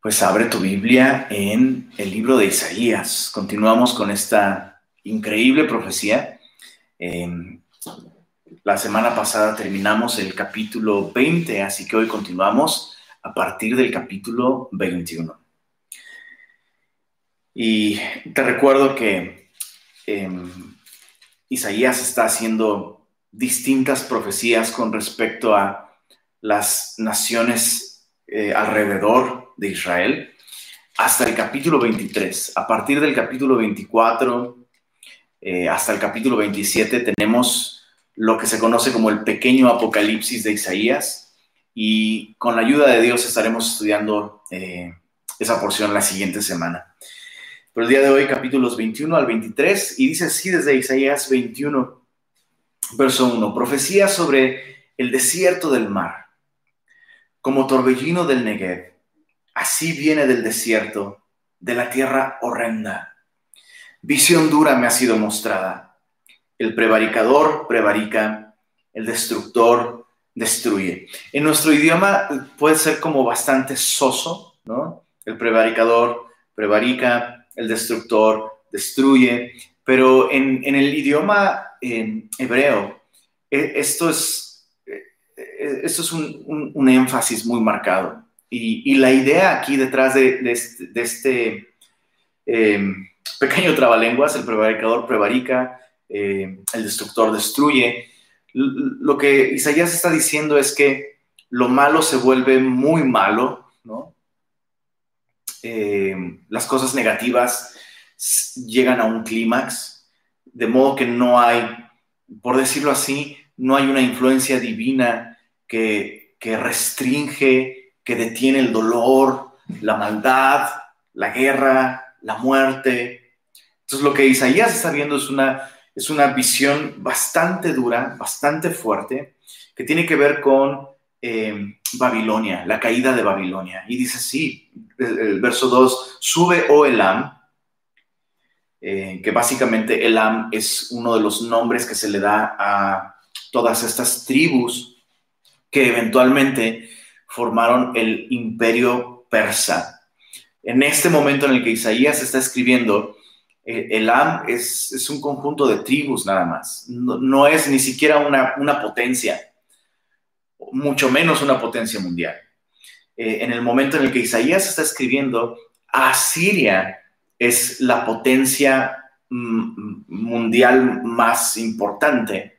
Pues abre tu Biblia en el libro de Isaías. Continuamos con esta increíble profecía. Eh, la semana pasada terminamos el capítulo 20, así que hoy continuamos a partir del capítulo 21. Y te recuerdo que eh, Isaías está haciendo distintas profecías con respecto a las naciones eh, alrededor de Israel hasta el capítulo 23. A partir del capítulo 24 eh, hasta el capítulo 27 tenemos lo que se conoce como el pequeño apocalipsis de Isaías y con la ayuda de Dios estaremos estudiando eh, esa porción la siguiente semana. Pero el día de hoy capítulos 21 al 23 y dice así desde Isaías 21, verso 1, profecía sobre el desierto del mar, como torbellino del Negev Así viene del desierto, de la tierra horrenda. Visión dura me ha sido mostrada. El prevaricador prevarica, el destructor destruye. En nuestro idioma puede ser como bastante soso, ¿no? El prevaricador prevarica, el destructor destruye, pero en, el idioma hebreo e, esto es, e, e, esto es un énfasis muy marcado. Y, la idea aquí detrás de, este, em, pequeño trabalenguas, el prevaricador prevarica, em, el destructor destruye, lo que Isaías está diciendo es que lo malo se vuelve muy malo, ¿no? Em, las cosas negativas llegan a un clímax, de modo que no hay, por decirlo así, no hay una influencia divina que, que restringe que detiene el dolor, la maldad, la guerra, la muerte. Entonces lo que Isaías está viendo es una, es una visión bastante dura, bastante fuerte, que tiene que ver con eh, Babilonia, la caída de Babilonia. Y dice así, el, verso 2, sube, oh Elam, eh, que básicamente Elam es uno de los nombres que se le da a todas estas tribus que eventualmente formaron el imperio persa. En este momento en el que Isaías está escribiendo, eh, Elam es, es, un conjunto de tribus nada más, no, es ni siquiera una, una, potencia, mucho menos una potencia mundial. Eh, en el momento en el que Isaías está escribiendo, Asiria es la potencia mm, mundial más importante,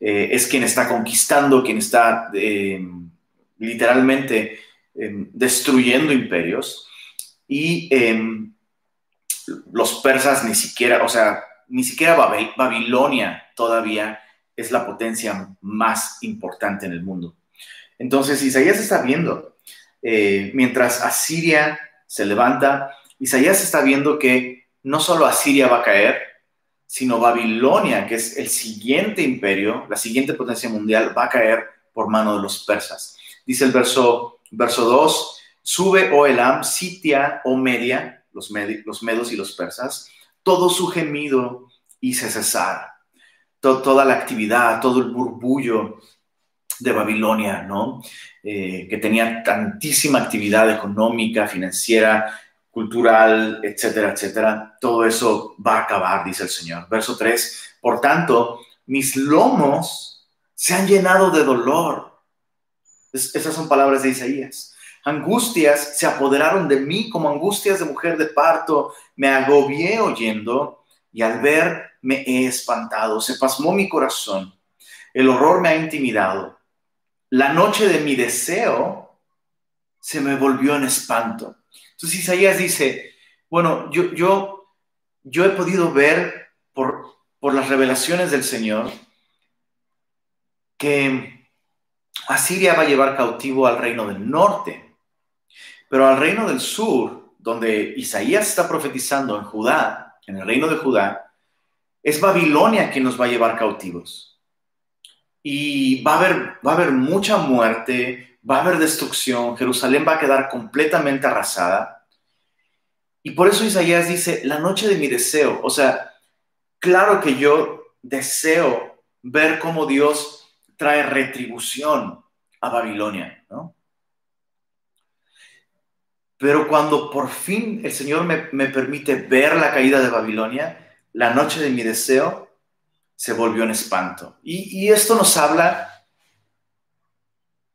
eh, es quien está conquistando, quien está literalmente em, destruyendo imperios y em, los persas ni siquiera, o sea, ni siquiera Babilonia todavía es la potencia más importante en el mundo. Entonces, Isaías está viendo, eh, mientras Asiria se levanta, Isaías está viendo que no solo Asiria va a caer, sino Babilonia, que es el siguiente imperio, la siguiente potencia mundial, va a caer por mano de los persas. Dice el verso, verso 2, sube, oh sitia, o oh media, los, los medos y los persas, todo su gemido y se cesar. toda la actividad, todo el burbullo de Babilonia, ¿no? Eh, que tenía tantísima actividad económica, financiera, cultural, etcétera, etcétera. Todo eso va a acabar, dice el Señor. Verso 3, por tanto, mis lomos se han llenado de dolor esas son palabras de Isaías. Angustias se apoderaron de mí como angustias de mujer de parto. Me agobié oyendo y al ver me he espantado. Se pasmó mi corazón. El horror me ha intimidado. La noche de mi deseo se me volvió en espanto. Entonces Isaías dice, bueno, yo, yo, yo he podido ver por, por las revelaciones del Señor que Asiria va a llevar cautivo al reino del norte, pero al reino del sur, donde Isaías está profetizando en Judá, en el reino de Judá, es Babilonia quien nos va a llevar cautivos. Y va a haber, va a haber mucha muerte, va a haber destrucción, Jerusalén va a quedar completamente arrasada. Y por eso Isaías dice, la noche de mi deseo, o sea, claro que yo deseo ver cómo Dios trae retribución a Babilonia, ¿no? Pero cuando por fin el Señor me, me permite ver la caída de Babilonia, la noche de mi deseo se volvió en espanto. Y, y esto nos habla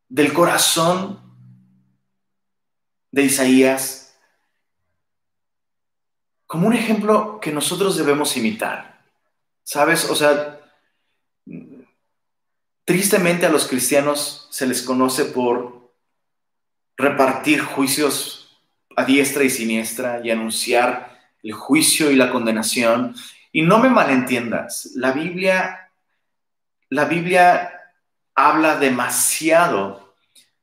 del corazón de Isaías como un ejemplo que nosotros debemos imitar. ¿Sabes? O sea, tristemente a los cristianos se les conoce por repartir juicios a diestra y siniestra y anunciar el juicio y la condenación. Y no me malentiendas, la Biblia, la Biblia habla demasiado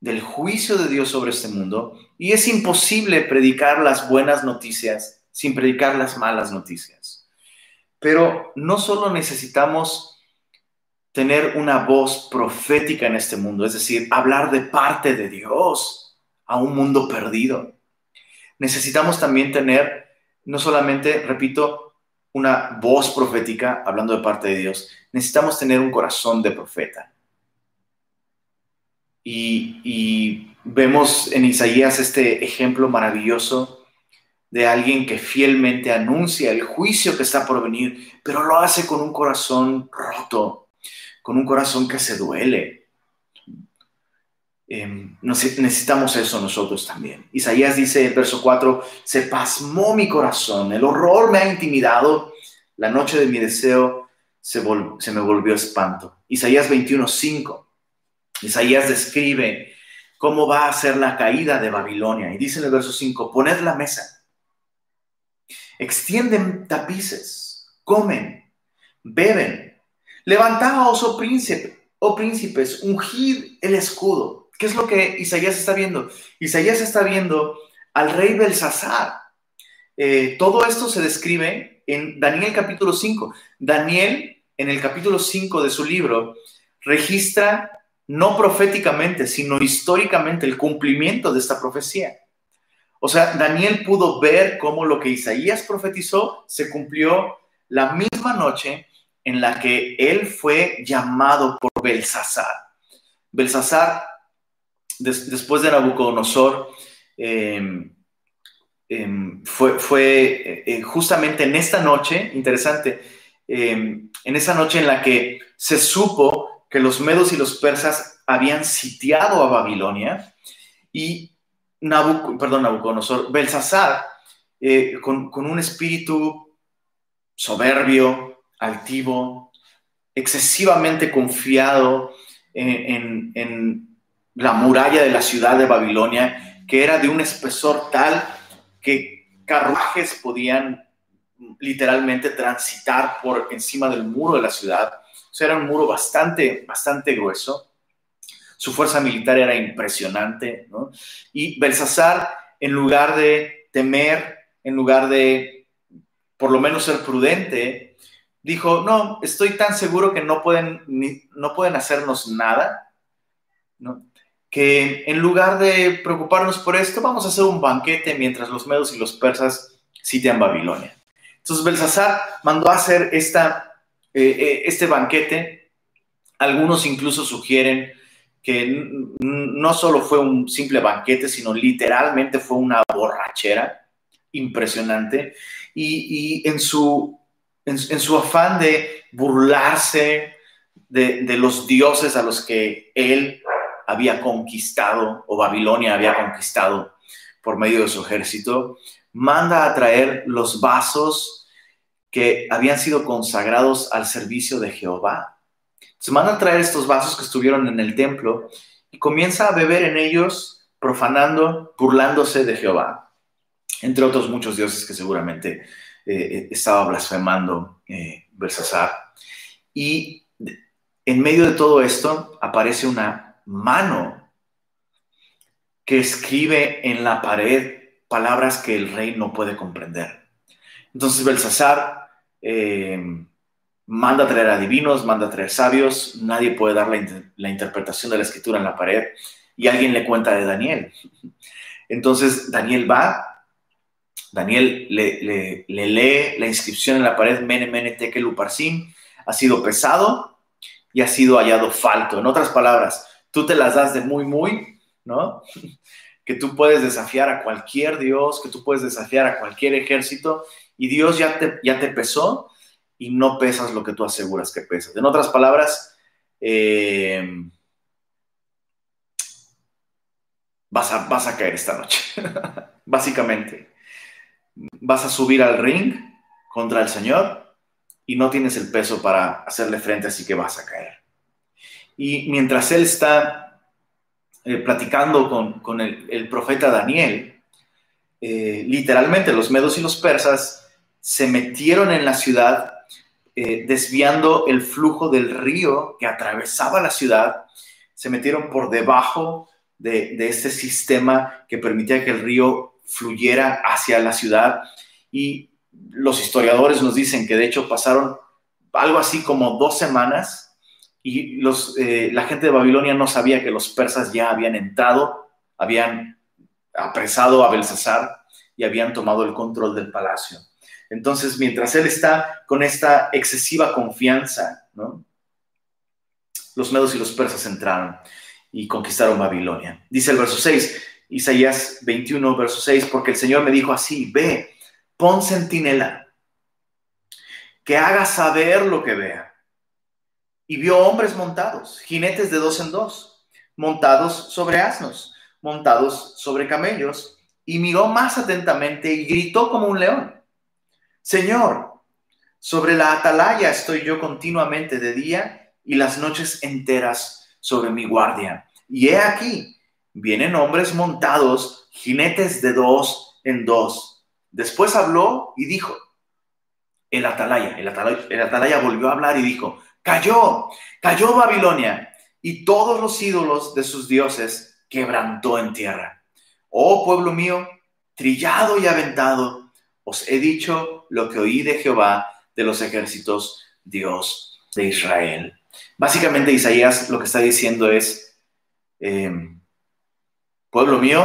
del juicio de Dios sobre este mundo y es imposible predicar las buenas noticias sin predicar las malas noticias. Pero no solo necesitamos tener una voz profética en este mundo, es decir, hablar de parte de Dios a un mundo perdido necesitamos también tener, no solamente, repito, una voz profética hablando de parte de Dios, necesitamos tener un corazón de profeta. Y, vemos en Isaías este ejemplo maravilloso de alguien que fielmente anuncia el juicio que está por venir, pero lo hace con un corazón roto, con un corazón que se duele, Em, necesitamos eso nosotros también. Isaías dice, el verso 4, se pasmó mi corazón, el horror me ha intimidado, la noche de mi deseo se, se me volvió espanto. Isaías 21, 5. Isaías describe cómo va a ser la caída de Babilonia. Y dice en el verso 5, poned la mesa, extienden tapices, comen, beben, levantaos, oh príncipe, oh príncipes, ungid el escudo ¿Qué es lo que Isaías está viendo? Isaías está viendo al rey Belsasar. Eh, todo esto se describe en Daniel capítulo 5. Daniel, en el capítulo 5 de su libro, registra no proféticamente, sino históricamente el cumplimiento de esta profecía. O sea, Daniel pudo ver cómo lo que Isaías profetizó se cumplió la misma noche en la que él fue llamado por Belsasar. Belsasar después de Nabucodonosor, em, em, fue, eh, eh, justamente en esta noche, interesante, em, en esa noche en la que se supo que los medos y los persas habían sitiado a Babilonia y perdón, Nabucodonosor, Belsasar, eh, con, un espíritu soberbio, altivo, excesivamente confiado en, la muralla de la ciudad de Babilonia, que era de un espesor tal que carruajes podían literalmente transitar por encima del muro de la ciudad. O sea, era un muro bastante, bastante grueso. Su fuerza militar era impresionante, ¿no? Y Belsasar, en lugar de temer, en lugar de por lo menos ser prudente, dijo, no, estoy tan seguro que no pueden, no pueden hacernos nada, ¿no? que en lugar de preocuparnos por esto, vamos a hacer un banquete mientras los medos y los persas sitian Babilonia. Entonces Belsasar mandó a hacer esta, eh, eh, este banquete. Algunos incluso sugieren que no solo fue un simple banquete, sino literalmente fue una borrachera impresionante. Y, en, su, en, su afán de burlarse de, de los dioses a los que él había conquistado o Babilonia había conquistado por medio de su ejército, manda a traer los vasos que habían sido consagrados al servicio de Jehová. Se manda a traer estos vasos que estuvieron en el templo y comienza a beber en ellos, profanando, burlándose de Jehová, entre otros muchos dioses que seguramente eh, estaba blasfemando eh, Y en medio de todo esto aparece una mano que escribe en la pared palabras que el rey no puede comprender. Entonces Belsasar eh, manda a traer adivinos, manda traer sabios, nadie puede dar la, interpretación de la escritura en la pared y alguien le cuenta de Daniel. Entonces Daniel va, Daniel le, lee la inscripción en la pared, Mene, Mene, Tekel, ha sido pesado y ha sido hallado falto. En otras palabras, tú te las das de muy, muy, ¿no? que tú puedes desafiar a cualquier Dios, que tú puedes desafiar a cualquier ejército y Dios ya te, ya te pesó y no pesas lo que tú aseguras que pesas. En otras palabras, eh, vas, a, vas a caer esta noche, básicamente. Vas a subir al ring contra el Señor y no tienes el peso para hacerle frente, así que vas a caer. Y mientras él está eh, platicando con, el, profeta Daniel, eh, literalmente los medos y los persas se metieron en la ciudad eh, desviando el flujo del río que atravesaba la ciudad, se metieron por debajo de, este sistema que permitía que el río fluyera hacia la ciudad y los historiadores nos dicen que de hecho pasaron algo así como dos semanas y los, eh, la gente de Babilonia no sabía que los persas ya habían entrado, habían apresado a Belsasar y habían tomado el control del palacio. Entonces, mientras él está con esta excesiva confianza, los medos y los persas entraron y conquistaron Babilonia. Dice el verso 6, Isaías 21, verso 6, porque el Señor me dijo así, ve, pon centinela, que haga saber lo que vea. Y vio hombres montados, jinetes de dos en dos, montados sobre asnos, montados sobre camellos, y miró más atentamente y gritó como un león. Señor, sobre la atalaya estoy yo continuamente de día y las noches enteras sobre mi guardia. Y he aquí, vienen hombres montados, jinetes de dos en dos. Después habló y dijo, el atalaya, el atalaya, volvió a hablar y dijo, cayó, cayó Babilonia y todos los ídolos de sus dioses quebrantó en tierra. Oh pueblo mío, trillado y aventado, os he dicho lo que oí de Jehová de los ejércitos, Dios de Israel. Básicamente Isaías lo que está diciendo es, em, pueblo mío,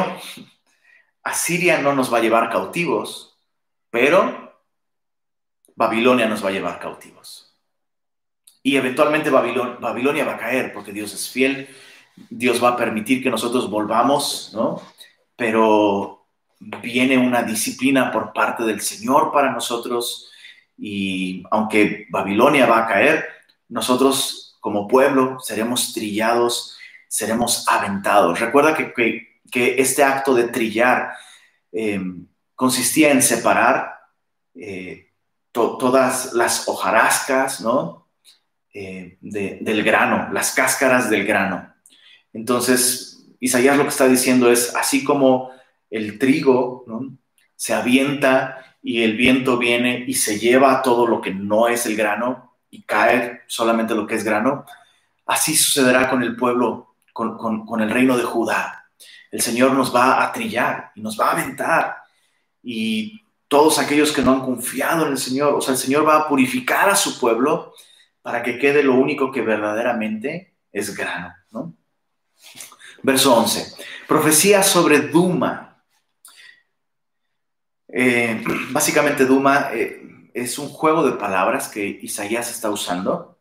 Asiria no nos va a llevar cautivos, pero Babilonia nos va a llevar cautivos. Y eventualmente Babilonia va a caer porque Dios es fiel, Dios va a permitir que nosotros volvamos, ¿no? Pero viene una disciplina por parte del Señor para nosotros y aunque Babilonia va a caer, nosotros como pueblo seremos trillados, seremos aventados. Recuerda que, este acto de trillar em, consistía en separar eh, todas las hojarascas ¿no? Eh, del grano, las cáscaras del grano. Entonces, Isaías lo que está diciendo es, así como el trigo se avienta y el viento viene y se lleva todo lo que no es el grano y cae solamente lo que es grano, así sucederá con el pueblo, con, el reino de Judá. El Señor nos va a trillar y nos va a aventar. Y todos aquellos que no han confiado en el Señor, o sea, el Señor va a purificar a su pueblo para que quede lo único que verdaderamente es grano. Verso 11. Profecía sobre Duma, eh, básicamente, Duma eh, es un juego de palabras que Isaías está usando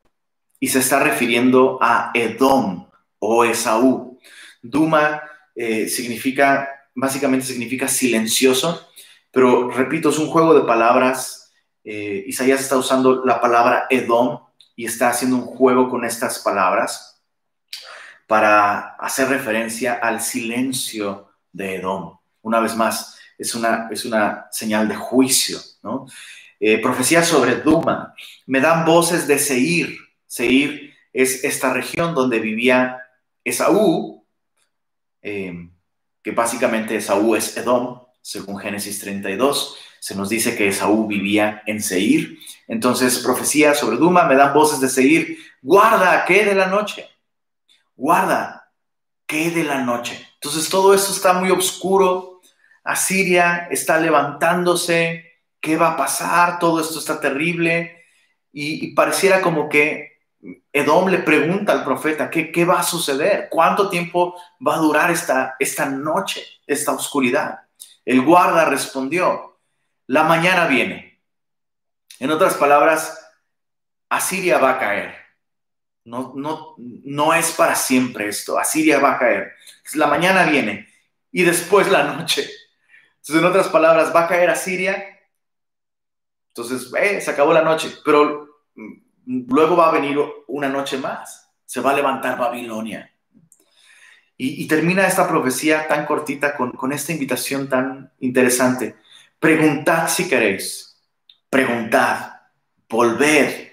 y se está refiriendo a Edom o Esaú. Duma eh, significa, básicamente significa silencioso, pero repito, es un juego de palabras. Isaías está usando la palabra Edom y está haciendo un juego con estas palabras para hacer referencia al silencio de Edom. Una vez más, es una, es una señal de juicio, ¿no? Eh, profecía sobre Duma. Me dan voces de Seir. Seir es esta región donde vivía Esaú, eh, que básicamente Esaú es Edom, según Génesis 32. Se nos dice que Esaú vivía en Seir. Entonces, profecía sobre Duma, me dan voces de Seir. Guarda, ¿qué de la noche? Guarda, ¿qué de la noche? Entonces, todo esto está muy oscuro, Asiria está levantándose, ¿qué va a pasar? Todo esto está terrible. Y, pareciera como que Edom le pregunta al profeta, ¿qué, ¿qué, va a suceder? ¿Cuánto tiempo va a durar esta, esta noche, esta oscuridad? El guarda respondió, la mañana viene. En otras palabras, Asiria va a caer. No, no, no es para siempre esto. Asiria va a caer. La mañana viene y después la noche. Entonces, en otras palabras, va a caer a Siria. Entonces, eh, se acabó la noche, pero mm, luego va a venir una noche más. Se va a levantar Babilonia. Y, termina esta profecía tan cortita con, con esta invitación tan interesante. Preguntad si queréis. Preguntad. Volved.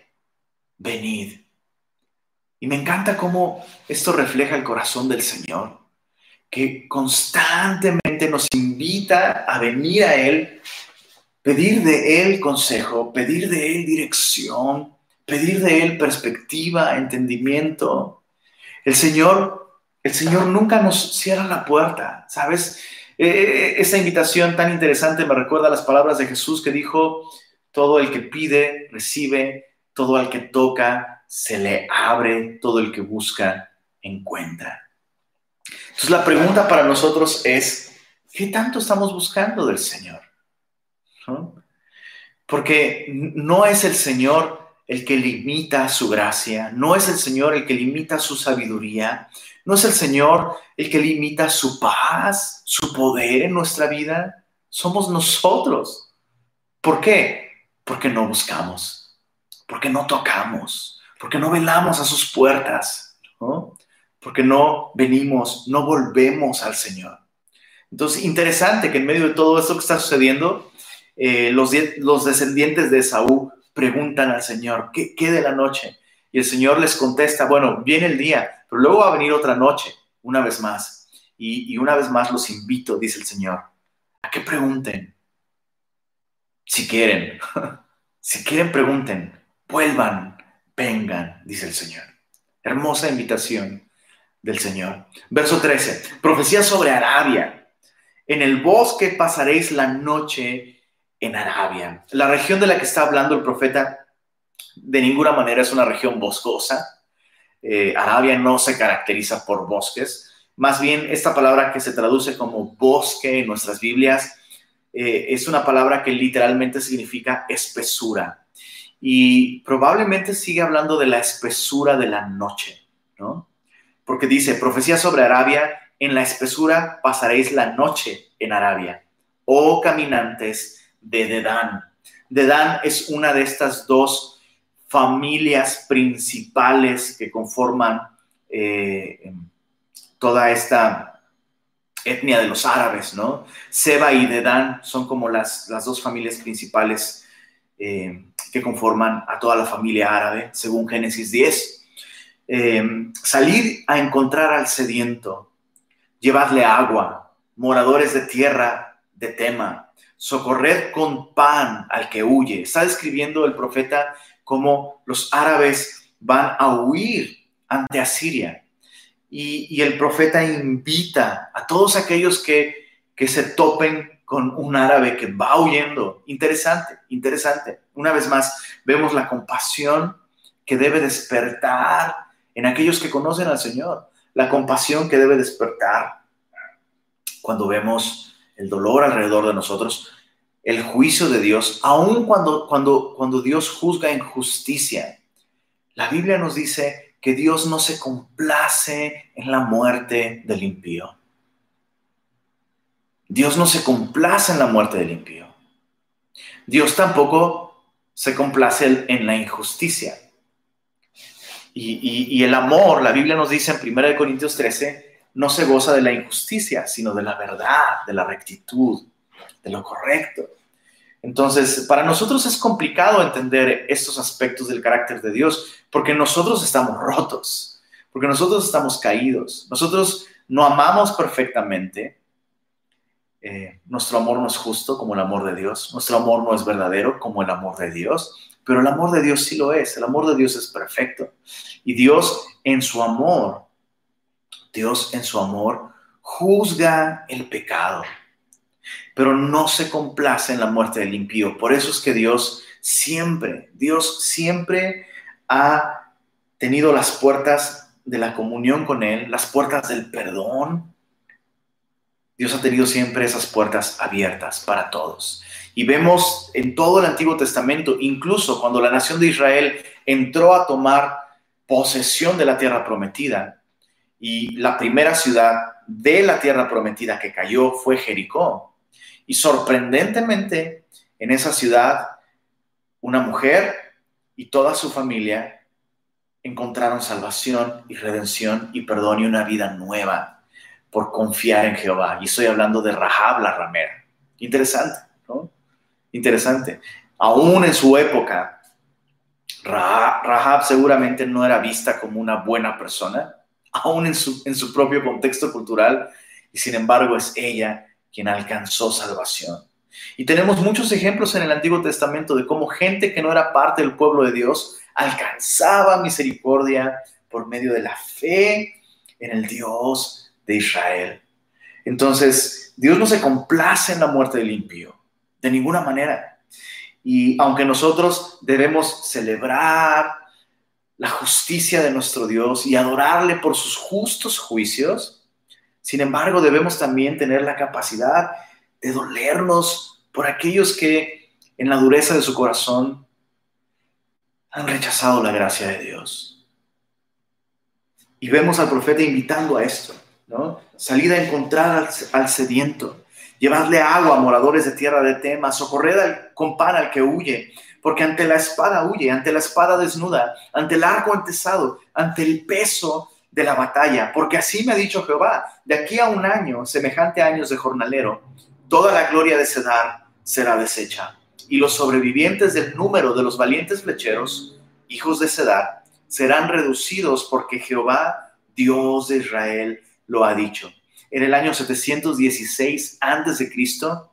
Venid. Y me encanta cómo esto refleja el corazón del Señor, que constantemente nos invita a venir a Él, pedir de Él consejo, pedir de Él dirección, pedir de Él perspectiva, entendimiento. El Señor, el Señor nunca nos cierra la puerta, ¿sabes? Eh, esa invitación tan interesante me recuerda las palabras de Jesús que dijo, todo el que pide, recibe, todo el que toca, se le abre, todo el que busca, encuentra. Entonces la pregunta para nosotros es, ¿qué tanto estamos buscando del Señor? Porque no es el Señor el que limita su gracia, no es el Señor el que limita su sabiduría, no es el Señor el que limita su paz, su poder en nuestra vida, somos nosotros. ¿Por qué? Porque no buscamos, porque no tocamos, porque no velamos a sus puertas, ¿no? porque no venimos, no volvemos al Señor. Entonces, interesante que en medio de todo esto que está sucediendo, eh, los, los, descendientes de Saúl preguntan al Señor, ¿qué, ¿qué de la noche? Y el Señor les contesta, bueno, viene el día, pero luego va a venir otra noche, una vez más. Y, y una vez más los invito, dice el Señor, a que pregunten. Si quieren, si quieren, pregunten, vuelvan, vengan, dice el Señor. Hermosa invitación del Señor. Verso 13, profecía sobre Arabia. En el bosque pasaréis la noche en Arabia. La región de la que está hablando el profeta de ninguna manera es una región boscosa. Eh, Arabia no se caracteriza por bosques. Más bien, esta palabra que se traduce como bosque en nuestras Biblias eh, es una palabra que literalmente significa espesura y probablemente sigue hablando de la espesura de la noche, ¿no? Porque dice, profecía sobre Arabia, en la espesura pasaréis la noche en Arabia, oh caminantes de Dedán. Dedán es una de estas dos familias principales que conforman eh, toda esta etnia de los árabes, ¿no? Seba y Dedán son como las, las dos familias principales eh, que conforman a toda la familia árabe, según Génesis 10. Eh, salir a encontrar al sediento, llevadle agua, moradores de tierra de tema, socorred con pan al que huye. Está describiendo el profeta cómo los árabes van a huir ante Asiria. Y, y el profeta invita a todos aquellos que, que se topen con un árabe que va huyendo. Interesante, interesante. Una vez más, vemos la compasión que debe despertar en aquellos que conocen al Señor. La compasión que debe despertar cuando vemos el dolor alrededor de nosotros, el juicio de Dios, aun cuando, cuando, cuando Dios juzga en justicia. La Biblia nos dice que Dios no se complace en la muerte del impío. Dios no se complace en la muerte del impío. Dios tampoco se complace en la injusticia. Y, el amor, la Biblia nos dice en 1 Corintios 13, no se goza de la injusticia, sino de la verdad, de la rectitud, de lo correcto. Entonces, para nosotros es complicado entender estos aspectos del carácter de Dios, porque nosotros estamos rotos, porque nosotros estamos caídos, nosotros no amamos perfectamente, eh, nuestro amor no es justo como el amor de Dios, nuestro amor no es verdadero como el amor de Dios, pero el amor de Dios sí lo es, el amor de Dios es perfecto. Y Dios en su amor, Dios en su amor juzga el pecado, pero no se complace en la muerte del impío. Por eso es que Dios siempre, Dios siempre ha tenido las puertas de la comunión con Él, las puertas del perdón, Dios ha tenido siempre esas puertas abiertas para todos. Y vemos en todo el Antiguo Testamento, incluso cuando la nación de Israel entró a tomar posesión de la tierra prometida, y la primera ciudad de la tierra prometida que cayó fue Jericó. Y sorprendentemente, en esa ciudad, una mujer y toda su familia encontraron salvación y redención y perdón y una vida nueva por confiar en Jehová. Y estoy hablando de Rahab la ramera. Interesante, ¿no? Interesante. Aún en su época, Rahab seguramente no era vista como una buena persona, aún en su, en su propio contexto cultural, y sin embargo es ella quien alcanzó salvación. Y tenemos muchos ejemplos en el Antiguo Testamento de cómo gente que no era parte del pueblo de Dios alcanzaba misericordia por medio de la fe en el Dios de Israel. Entonces, Dios no se complace en la muerte del impío, de ninguna manera. Y aunque nosotros debemos celebrar la justicia de nuestro Dios y adorarle por sus justos juicios, sin embargo debemos también tener la capacidad de dolernos por aquellos que en la dureza de su corazón han rechazado la gracia de Dios. Y vemos al profeta invitando a esto, ¿no? Salir a encontrar al, sediento, llevarle agua a moradores de tierra de tema, socorrer al, con pan al que huye, porque ante la espada huye, ante la espada desnuda, ante el arco antesado, ante el peso de la batalla, porque así me ha dicho Jehová, de aquí a un año, semejante a años de jornalero, toda la gloria de Cedar será deshecha. Y los sobrevivientes del número de los valientes flecheros, hijos de Cedar, serán reducidos porque Jehová, Dios de Israel, lo ha dicho. En el año 716 antes de Cristo,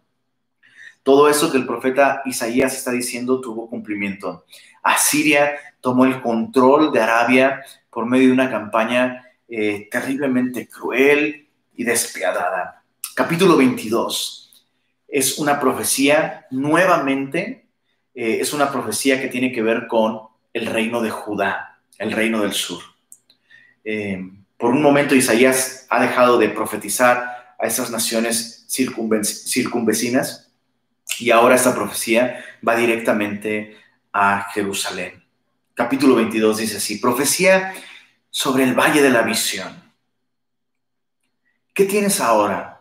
todo eso que el profeta Isaías está diciendo tuvo cumplimiento. Asiria tomó el control de Arabia por medio de una campaña eh, terriblemente cruel y despiadada. Capítulo 22 es una profecía nuevamente, eh, es una profecía que tiene que ver con el reino de Judá, el reino del sur. Eh, por un momento Isaías ha dejado de profetizar a esas naciones circunvecinas y ahora esta profecía va directamente a Jerusalén. Capítulo 22 dice así, profecía sobre el valle de la visión. ¿Qué tienes ahora?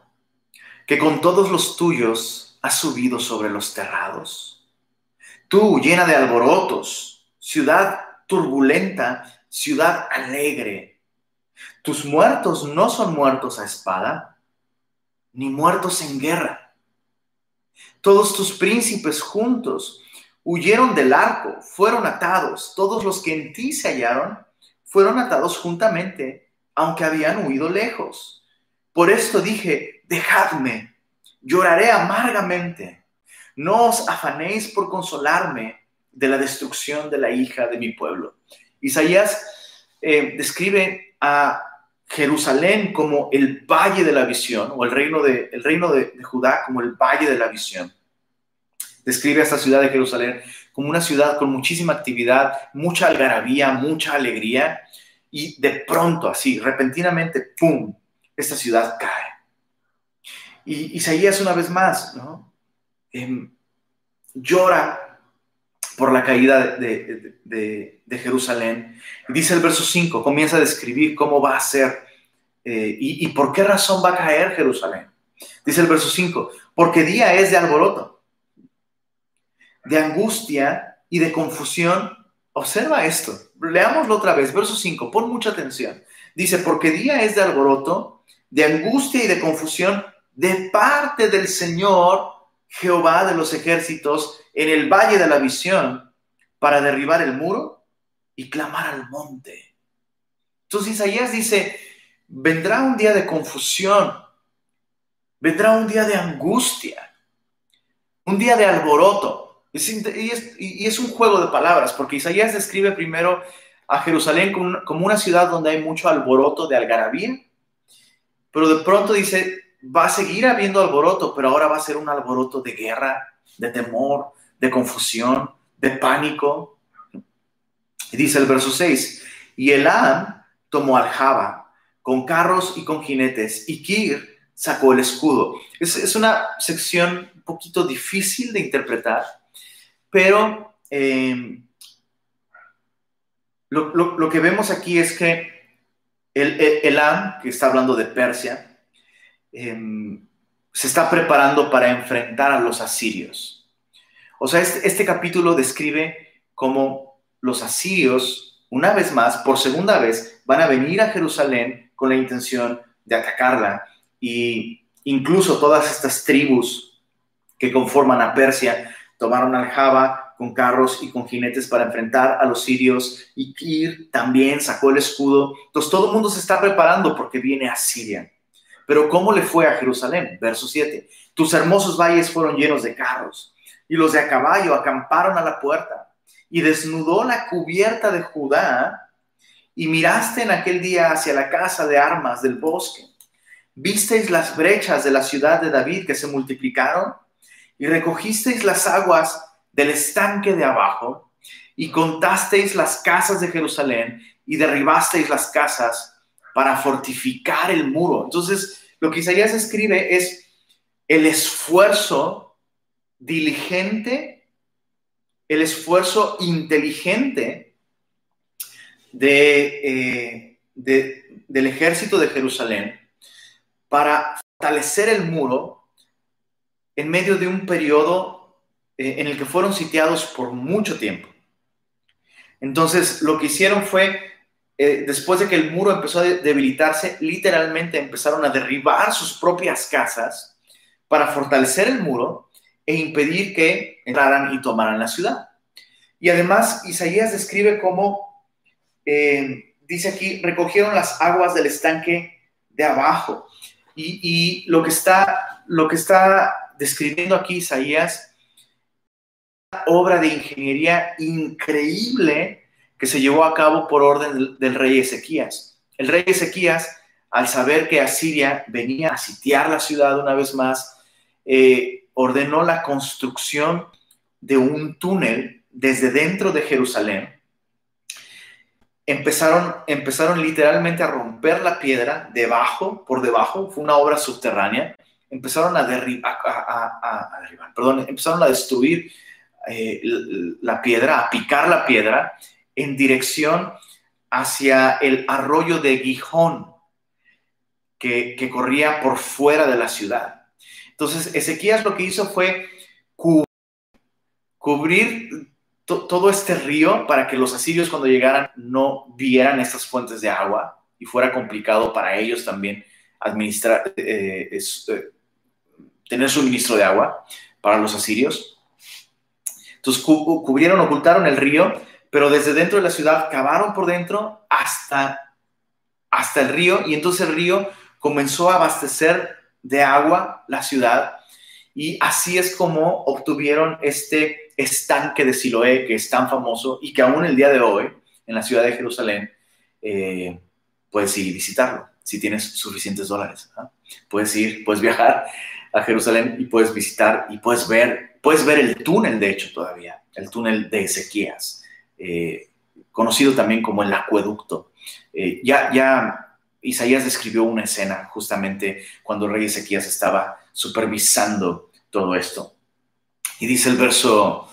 que con todos los tuyos has subido sobre los terrados. Tú, llena de alborotos, ciudad turbulenta, ciudad alegre. Tus muertos no son muertos a espada, ni muertos en guerra. Todos tus príncipes juntos huyeron del arco, fueron atados. Todos los que en ti se hallaron fueron atados juntamente, aunque habían huido lejos. Por esto dije, dejadme, lloraré amargamente. No os afanéis por consolarme de la destrucción de la hija de mi pueblo. Isaías eh, describe a Jerusalén como el valle de la visión, o el reino, de, el reino de, Judá como el valle de la visión. Describe a esta ciudad de Jerusalén como una ciudad con muchísima actividad, mucha algarabía, mucha alegría, y de pronto, así, repentinamente, ¡pum!, esta ciudad cae. Y Isaías una vez más, ¿no? Em, llora por la caída de, Jerusalén. Dice el verso 5, comienza a describir cómo va a ser eh, y, y por qué razón va a caer Jerusalén. Dice el verso 5, porque día es de alboroto, de angustia y de confusión. Observa esto, leámoslo otra vez, verso 5, pon mucha atención. Dice, porque día es de alboroto, de angustia y de confusión de parte del Señor Jehová de los ejércitos en el valle de la visión para derribar el muro y clamar al monte. Entonces Isaías dice, vendrá un día de confusión, vendrá un día de angustia, un día de alboroto. y, es, un juego de palabras, porque Isaías describe primero a Jerusalén como una ciudad donde hay mucho alboroto de algarabía, pero de pronto dice, va a seguir habiendo alboroto, pero ahora va a ser un alboroto de guerra, de temor, de confusión, de pánico. Dice el verso 6, y Elam tomó al Java con carros y con jinetes, y Kir sacó el escudo. Es, una sección un poquito difícil de interpretar, pero eh, lo, que vemos aquí es que el Elam, que está hablando de Persia, em, se está preparando para enfrentar a los asirios. O sea, este, este capítulo describe cómo los asirios, una vez más, por segunda vez, van a venir a Jerusalén con la intención de atacarla y incluso todas estas tribus que conforman a Persia tomaron aljaba con carros y con jinetes para enfrentar a los sirios y Kir también sacó el escudo. Entonces todo el mundo se está preparando porque viene a Siria. Pero ¿cómo le fue a Jerusalén? Verso 7. Tus hermosos valles fueron llenos de carros y los de a caballo acamparon a la puerta y desnudó la cubierta de Judá y miraste en aquel día hacia la casa de armas del bosque visteis las brechas de la ciudad de David que se multiplicaron y recogisteis las aguas del estanque de abajo y contasteis las casas de Jerusalén y derribasteis las casas para fortificar el muro. Entonces, lo que Isaías escribe es el esfuerzo diligente, el esfuerzo inteligente eh, del ejército de Jerusalén para fortalecer el muro en medio de un periodo eh, en el que fueron sitiados por mucho tiempo. Entonces, lo que hicieron fue, eh, después de que el muro empezó a debilitarse, literalmente empezaron a derribar sus propias casas para fortalecer el muro e impedir que entraran y tomaran la ciudad. Y además, Isaías describe cómo, eh, dice aquí, recogieron las aguas del estanque de abajo. Y, lo, que está, lo que está describiendo aquí Isaías, obra de ingeniería increíble que se llevó a cabo por orden del, rey Ezequías. El rey Ezequías, al saber que Asiria venía a sitiar la ciudad una vez más, eh, ordenó la construcción de un túnel desde dentro de Jerusalén empezaron, empezaron literalmente a romper la piedra debajo, por debajo, fue una obra subterránea, empezaron a, derribar, a, perdón, empezaron a destruir eh, la piedra, a picar la piedra en dirección hacia el arroyo de Gijón, que corría por fuera de la ciudad. Entonces, Ezequías lo que hizo fue cubrir todo este río para que los asirios cuando llegaran no vieran estas fuentes de agua y fuera complicado para ellos también administrar, eh, eh, tener suministro de agua para los asirios. Entonces cubrieron, ocultaron el río, pero desde dentro de la ciudad cavaron por dentro hasta, hasta el río y entonces el río comenzó a abastecer de agua la ciudad y así es como obtuvieron este estanque de Siloé que es tan famoso y que aún el día de hoy en la ciudad de Jerusalén eh, puedes ir y visitarlo si tienes suficientes dólares. Puedes ir, puedes viajar a Jerusalén y puedes visitar y puedes ver, puedes ver el túnel, de hecho, todavía, el túnel de Ezequías, eh, conocido también como el acueducto. Eh, ya, ya Isaías describió una escena justamente cuando el rey Ezequías estaba supervisando todo esto. Y dice el verso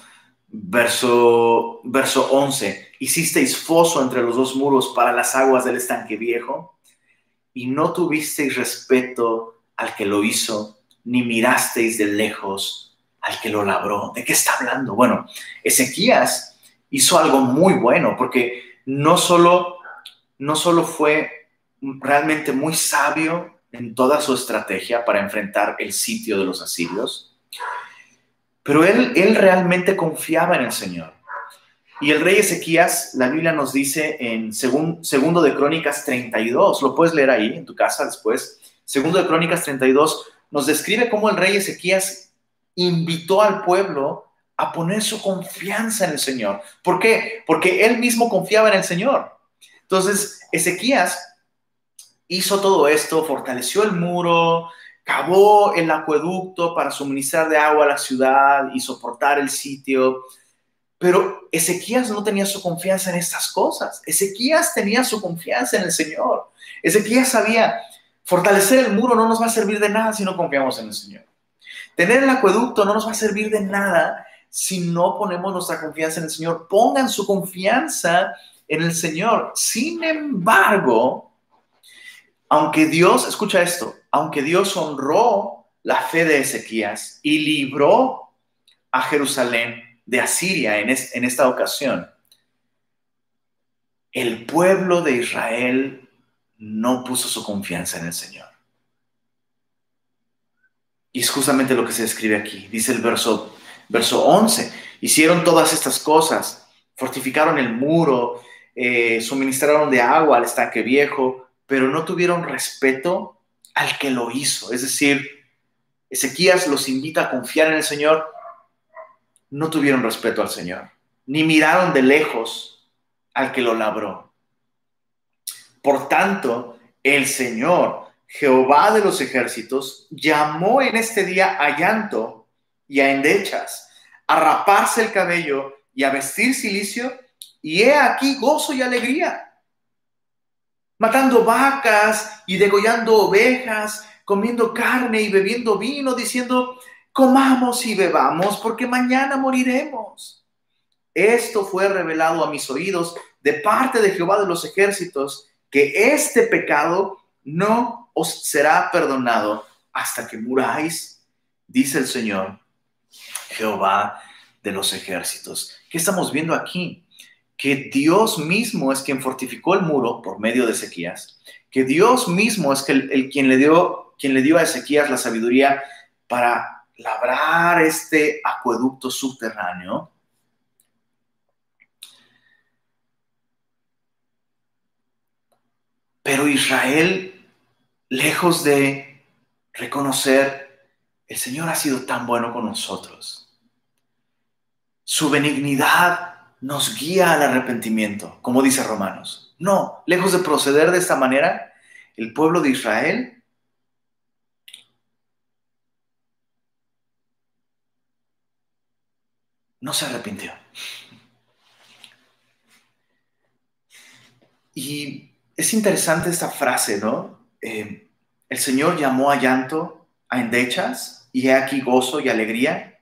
Verso, verso 11, hicisteis foso entre los dos muros para las aguas del estanque viejo y no tuvisteis respeto al que lo hizo, ni mirasteis de lejos al que lo labró. ¿De qué está hablando? Bueno, Ezequías hizo algo muy bueno porque no solo, no solo fue realmente muy sabio en toda su estrategia para enfrentar el sitio de los asirios, pero él, él realmente confiaba en el Señor. Y el rey Ezequías, la Biblia nos dice en segundo de Crónicas 32, lo puedes leer ahí en tu casa después, segundo de Crónicas 32, nos describe cómo el rey Ezequías invitó al pueblo a poner su confianza en el Señor. ¿Por qué? Porque él mismo confiaba en el Señor. Entonces, Ezequías hizo todo esto, fortaleció el muro, cavó el acueducto para suministrar de agua a la ciudad y soportar el sitio. Pero Ezequías no tenía su confianza en estas cosas. Ezequías tenía su confianza en el Señor. Ezequías sabía, fortalecer el muro no nos va a servir de nada si no confiamos en el Señor. Tener el acueducto no nos va a servir de nada si no ponemos nuestra confianza en el Señor. Pongan su confianza en el Señor. Sin embargo, aunque Dios, escucha esto, aunque Dios honró la fe de Ezequías y libró a Jerusalén de Asiria en, esta ocasión, el pueblo de Israel no puso su confianza en el Señor. Y es justamente lo que se escribe aquí. Dice el verso, verso 11. Hicieron todas estas cosas. Fortificaron el muro, eh, suministraron de agua al estanque viejo, pero no tuvieron respeto al que lo hizo. Es decir, Ezequías los invita a confiar en el Señor. No tuvieron respeto al Señor, ni miraron de lejos al que lo labró. Por tanto, el Señor Jehová de los ejércitos llamó en este día a llanto y a endechas, a raparse el cabello y a vestir silicio, y he aquí gozo y alegría, matando vacas y degollando ovejas, comiendo carne y bebiendo vino, diciendo, comamos y bebamos, porque mañana moriremos. Esto fue revelado a mis oídos de parte de Jehová de los ejércitos, que este pecado no os será perdonado hasta que muráis, dice el Señor, Jehová de los ejércitos. ¿Qué estamos viendo aquí? Que Dios mismo es quien fortificó el muro por medio de Ezequías, que Dios mismo es el, quien, le dio, quien le dio a Ezequías la sabiduría para labrar este acueducto subterráneo. Pero Israel lejos de reconocer, el Señor ha sido tan bueno con nosotros. Su benignidad nos guía al arrepentimiento, como dice Romanos. No, lejos de proceder de esta manera, el pueblo de Israel no se arrepintió. Y es interesante esta frase, ¿no? Eh, el Señor llamó a llanto, a endechas, y he aquí gozo y alegría.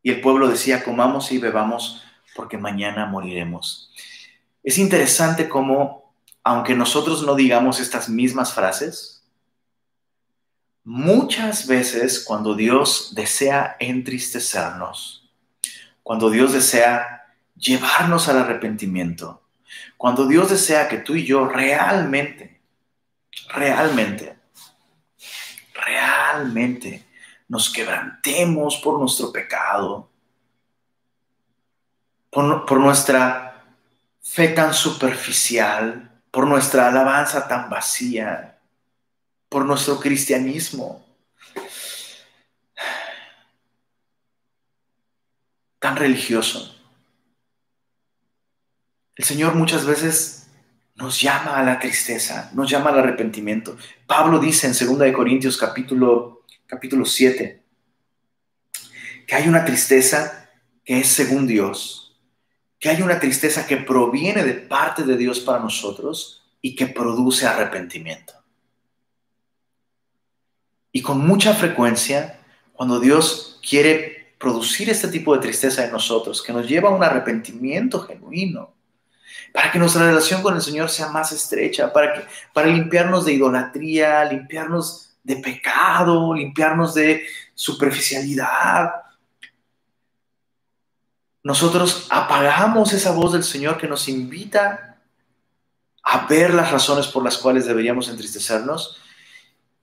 Y el pueblo decía, comamos y bebamos, porque mañana moriremos. Es interesante cómo, aunque nosotros no digamos estas mismas frases, muchas veces cuando Dios desea entristecernos, cuando Dios desea llevarnos al arrepentimiento, cuando Dios desea que tú y yo realmente realmente, realmente nos quebrantemos por nuestro pecado, por, nuestra fe tan superficial, por nuestra alabanza tan vacía, por nuestro cristianismo tan religioso. El Señor muchas veces nos llama a la tristeza, nos llama al arrepentimiento. Pablo dice en 2 Corintios capítulo, capítulo 7 que hay una tristeza que es según Dios, que hay una tristeza que proviene de parte de Dios para nosotros y que produce arrepentimiento. Y con mucha frecuencia, cuando Dios quiere producir este tipo de tristeza en nosotros, que nos lleva a un arrepentimiento genuino, para que nuestra relación con el Señor sea más estrecha, para, para limpiarnos de idolatría, limpiarnos de pecado, limpiarnos de superficialidad. Nosotros apagamos esa voz del Señor que nos invita a ver las razones por las cuales deberíamos entristecernos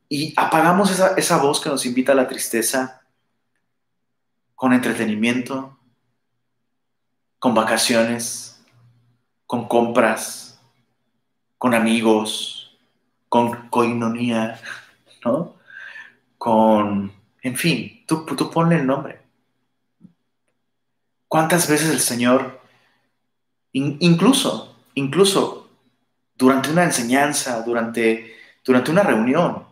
y apagamos esa, esa voz que nos invita a la tristeza con entretenimiento, con vacaciones, con compras, con amigos, con coinonía, ¿no? Con, en fin, tú, tú ponle el nombre. ¿Cuántas veces el Señor, incluso, incluso durante una enseñanza, durante, durante una reunión,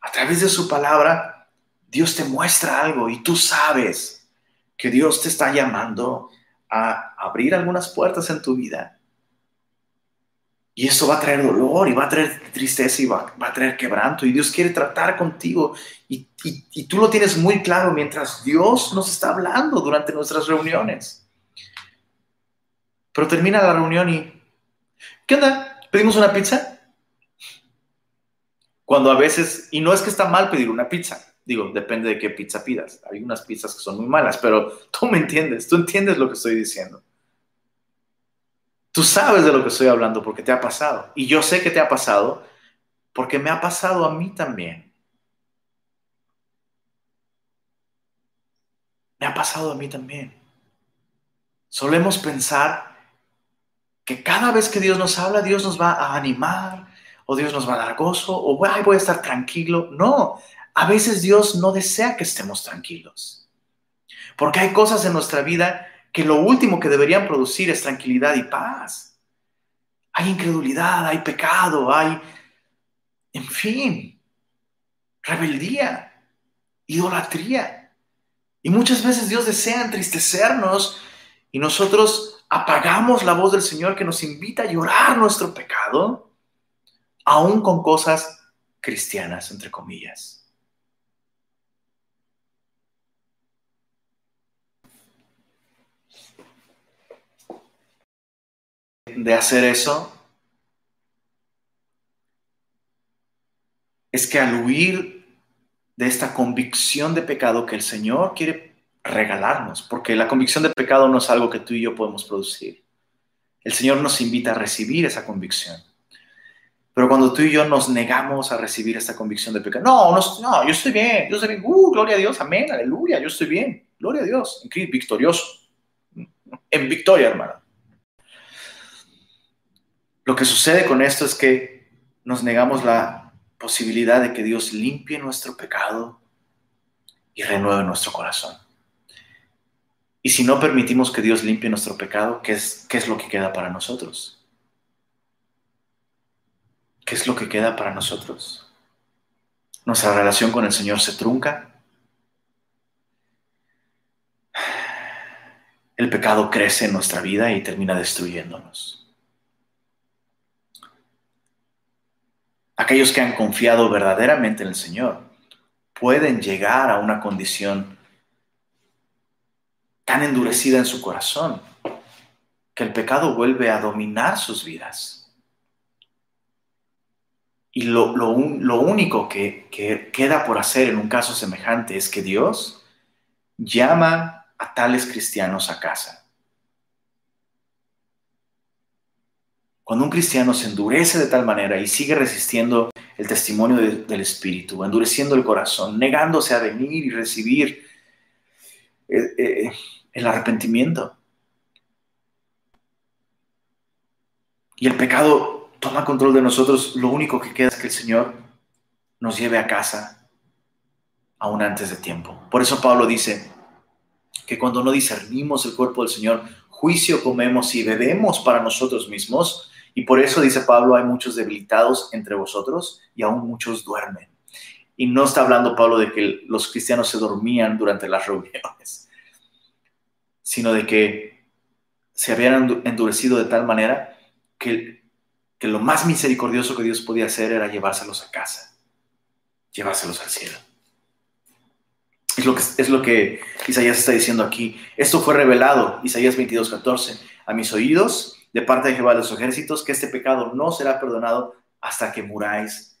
a través de su palabra, Dios te muestra algo y tú sabes que Dios te está llamando a abrir algunas puertas en tu vida y eso va a traer dolor y va a traer tristeza y va, a traer quebranto. Y Dios quiere tratar contigo. Y, y, tú lo tienes muy claro mientras Dios nos está hablando durante nuestras reuniones. Pero termina la reunión y... ¿Qué onda? ¿Pedimos una pizza? Cuando a veces, y no es que está mal pedir una pizza, digo, depende de qué pizza pidas. Hay unas pizzas que son muy malas, pero tú me entiendes, tú entiendes lo que estoy diciendo. Tú sabes de lo que estoy hablando porque te ha pasado. Y yo sé que te ha pasado porque me ha pasado a mí también. Me ha pasado a mí también. Solemos pensar que cada vez que Dios nos habla, Dios nos va a animar, o Dios nos va a dar gozo, o voy a estar tranquilo. No, a veces Dios no desea que estemos tranquilos. Porque hay cosas en nuestra vida que lo último que deberían producir es tranquilidad y paz. Hay incredulidad, hay pecado, hay, en fin, rebeldía, idolatría. Y muchas veces Dios desea entristecernos y nosotros apagamos la voz del Señor que nos invita a llorar nuestro pecado aún con cosas cristianas, entre comillas. De hacer eso es que al huir de esta convicción de pecado que el Señor quiere regalarnos, porque la convicción de pecado no es algo que tú y yo podemos producir. El Señor nos invita a recibir esa convicción. Pero cuando tú y yo nos negamos a recibir esta convicción de pecado, no, no, yo estoy bien, yo estoy bien, uh, gloria a Dios, amén, aleluya, yo estoy bien, gloria a Dios, en victorioso, en victoria, hermano. Lo que sucede con esto es que nos negamos la posibilidad de que Dios limpie nuestro pecado y renueve nuestro corazón. Y si no permitimos que Dios limpie nuestro pecado, ¿qué es, qué es lo que queda para nosotros? ¿qué es lo que queda para nosotros? Nuestra relación con el Señor se trunca. El pecado crece en nuestra vida y termina destruyéndonos. Aquellos que han confiado verdaderamente en el Señor pueden llegar a una condición tan endurecida en su corazón que el pecado vuelve a dominar sus vidas. Y lo, único que, que queda por hacer en un caso semejante es que Dios llama a tales cristianos a casa. Cuando un cristiano se endurece de tal manera y sigue resistiendo el testimonio del Espíritu, endureciendo el corazón, negándose a venir y recibir eh, eh, el arrepentimiento. Y el pecado toma control de nosotros, lo único que queda es que el Señor nos lleve a casa aún antes de tiempo. Por eso Pablo dice que cuando no discernimos el cuerpo del Señor, juicio comemos y bebemos para nosotros mismos. Y por eso dice Pablo, hay muchos debilitados entre vosotros y aún muchos duermen. Y no está hablando Pablo de que los cristianos se dormían durante las reuniones, sino de que se habían endurecido de tal manera que que lo más misericordioso que Dios podía hacer era llevárselos a casa, llevárselos al cielo. Es lo que, es lo que Isaías está diciendo aquí. Esto fue revelado, Isaías 22, 14, a mis oídos de parte de Jehová de los ejércitos, que este pecado no será perdonado hasta que muráis,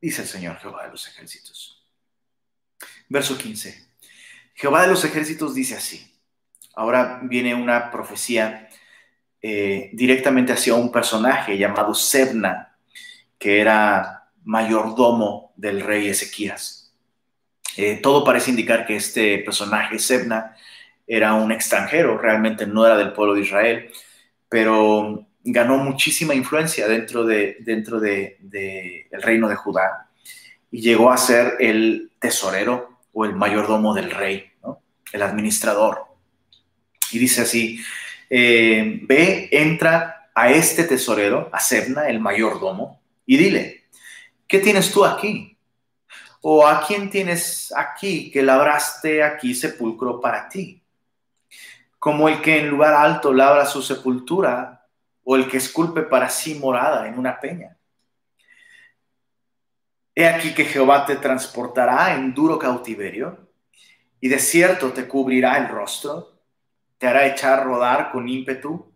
dice el Señor Jehová de los ejércitos. Verso 15. Jehová de los ejércitos dice así. Ahora viene una profecía eh, directamente hacia un personaje llamado Sebna, que era mayordomo del rey Ezequías. Eh, todo parece indicar que este personaje, Sebna, era un extranjero, realmente no era del pueblo de Israel, pero ganó muchísima influencia dentro de, dentro de, reino de Judá y llegó a ser el tesorero o el mayordomo del rey, el administrador. Y dice así, eh, ve, entra a este tesorero, a Sebna, el mayordomo, y dile, ¿qué tienes tú aquí? ¿O a quién tienes aquí que labraste aquí sepulcro para ti? Como el que en lugar alto labra su sepultura, o el que esculpe para sí morada en una peña. He aquí que Jehová te transportará en duro cautiverio, y de cierto te cubrirá el rostro te hará echar rodar con ímpetu,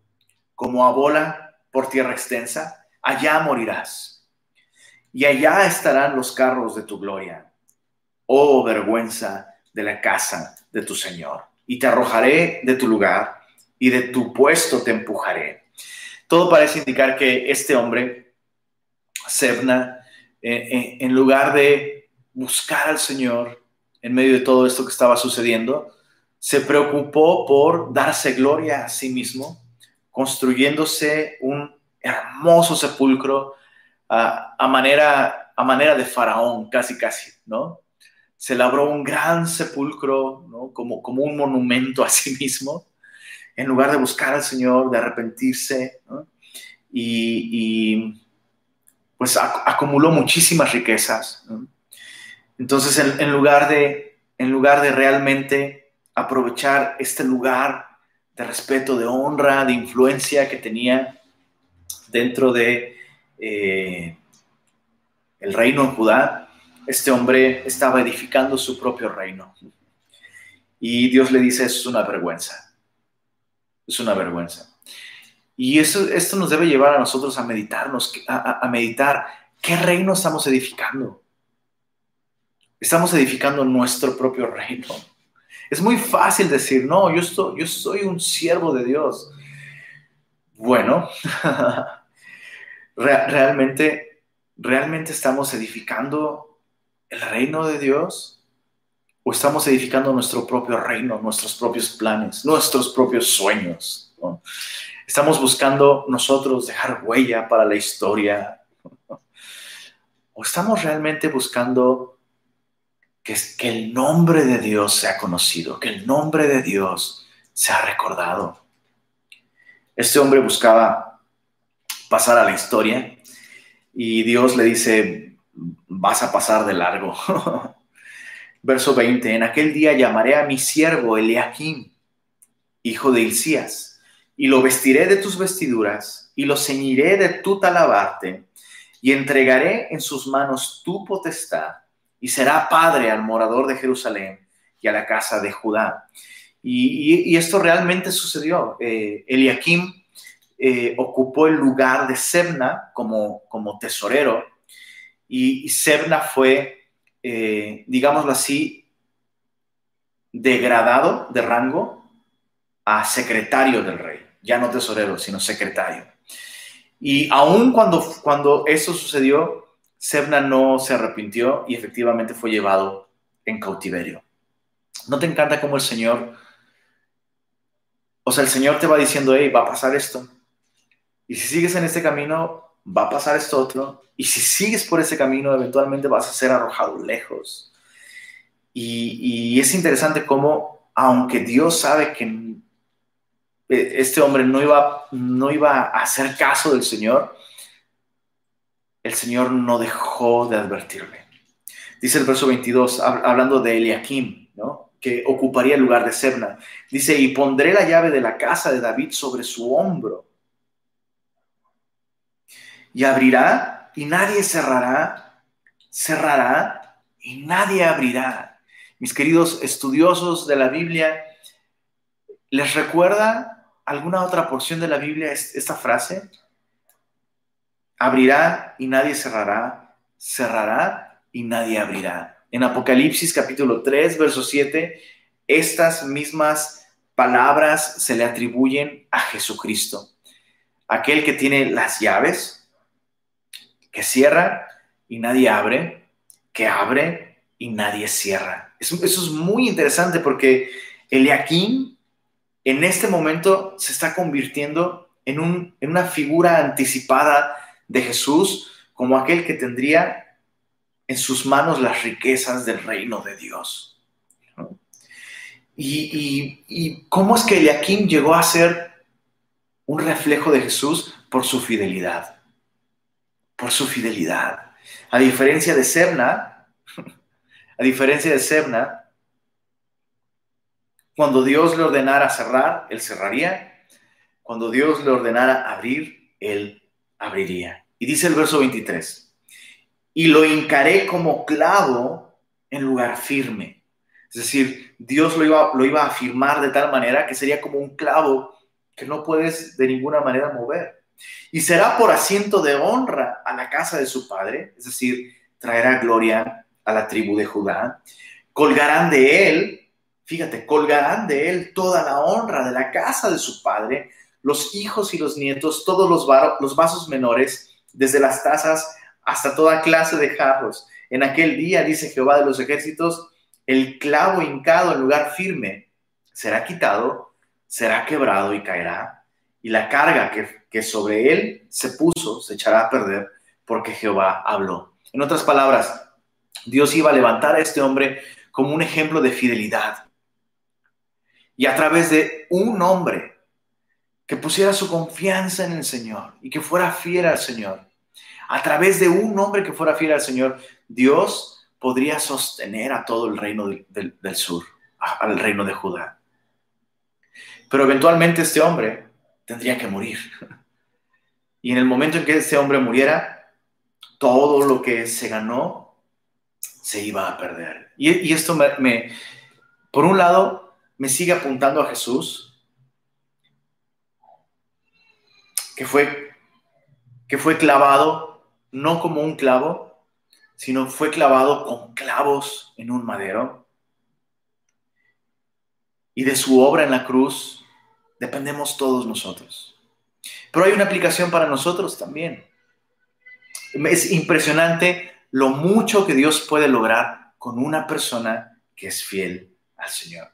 como a bola por tierra extensa, allá morirás. y allá estarán los carros de tu gloria. Oh vergüenza de la casa de tu Señor. Y te arrojaré de tu lugar y de tu puesto te empujaré. Todo parece indicar que este hombre, Sebna, eh, eh, en lugar de buscar al Señor en medio de todo esto que estaba sucediendo, se preocupó por darse gloria a sí mismo, construyéndose un hermoso sepulcro a, a manera de faraón, casi, casi, ¿no? Se labró un gran sepulcro. Como, un monumento a sí mismo, en lugar de buscar al Señor, de arrepentirse, y, pues acumuló muchísimas riquezas. Entonces, en, lugar de, en lugar de realmente aprovechar este lugar de respeto, de honra, de influencia que tenía dentro de eh, el reino en Judá, este hombre estaba edificando su propio reino. Y Dios le dice, es una vergüenza. Es una vergüenza. Y eso, esto nos debe llevar a nosotros a meditarnos, a, meditar qué reino estamos edificando. Estamos edificando nuestro propio reino. Es muy fácil decir, no, yo, estoy, yo soy un siervo de Dios. Bueno, realmente, realmente estamos edificando el reino de Dios o estamos edificando nuestro propio reino, nuestros propios planes, nuestros propios sueños. Estamos buscando nosotros dejar huella para la historia o estamos realmente buscando que, el nombre de Dios sea conocido, que el nombre de Dios sea recordado. Este hombre buscaba pasar a la historia y Dios le dice, vas a pasar de largo. Verso 20, en aquel día llamaré a mi siervo Eliakim, hijo de Hilcías, y lo vestiré de tus vestiduras y lo ceñiré de tu talabarte y entregaré en sus manos tu potestad y será padre al morador de Jerusalén y a la casa de Judá. Y, esto realmente sucedió. Eh, Eliakim eh, ocupó el lugar de Sebna como, como tesorero y, Sebna fue, eh, digámoslo así, degradado de rango a secretario del rey, ya no tesorero, sino secretario. Y aún cuando, cuando eso sucedió, Sebna no se arrepintió y efectivamente fue llevado en cautiverio. ¿No te encanta cómo el Señor, o sea, el Señor te va diciendo, hey, va a pasar esto, y si sigues en este camino, va a pasar esto otro. Y si sigues por ese camino, eventualmente vas a ser arrojado lejos. Y, es interesante cómo, aunque Dios sabe que eh, este hombre no iba, no iba a hacer caso del Señor, el Señor no dejó de advertirle. Dice el verso 22, hablando de Eliakim, ¿no? que ocuparía el lugar de Sebna. Dice, y pondré la llave de la casa de David sobre su hombro y abrirá y nadie cerrará, cerrará y nadie abrirá. Mis queridos estudiosos de la Biblia, ¿les recuerda alguna otra porción de la Biblia esta frase? Abrirá y nadie cerrará, cerrará y nadie abrirá. En Apocalipsis capítulo 3, verso 7, estas mismas palabras se le atribuyen a Jesucristo, aquel que tiene las llaves, que cierra y nadie abre, que abre y nadie cierra. Eso, es muy interesante porque Eliakim en este momento se está convirtiendo en, un, en una figura anticipada de Jesús como aquel que tendría en sus manos las riquezas del reino de Dios. Y, y, cómo es que Eliakim llegó a ser un reflejo de Jesús por su fidelidad por su fidelidad. A diferencia de Sebna, a diferencia de Sebna, cuando Dios le ordenara cerrar, él cerraría. Cuando Dios le ordenara abrir, él abriría. Y dice el verso 23, y lo hincaré como clavo en lugar firme. Es decir, Dios lo iba, lo iba a firmar de tal manera que sería como un clavo que no puedes de ninguna manera mover. Y será por asiento de honra a la casa de su padre, es decir, traerá gloria a la tribu de Judá. Colgarán de él, fíjate, colgarán de él toda la honra de la casa de su padre, los hijos y los nietos, todos los, los vasos menores, desde las tazas hasta toda clase de jarros. En aquel día, dice Jehová de los ejércitos, el clavo hincado en lugar firme será quitado, será quebrado y caerá, y la carga que, que sobre él se puso se echará a perder, porque Jehová habló. En otras palabras, Dios iba a levantar a este hombre como un ejemplo de fidelidad. Y a través de un hombre que pusiera su confianza en el Señor y que fuera fiel al Señor, a través de un hombre que fuera fiel al Señor, Dios podría sostener a todo el reino del, sur, al reino de Judá. Pero eventualmente este hombre tendría que morir. Y en el momento en que este hombre muriera, todo lo que se ganó se iba a perder. Y, esto me, por un lado, me sigue apuntando a Jesús, que fue, que fue clavado, no como un clavo, sino fue clavado con clavos en un madero. Y de su obra en la cruz dependemos todos nosotros. Pero hay una aplicación para nosotros también. Es impresionante lo mucho que Dios puede lograr con una persona que es fiel al Señor.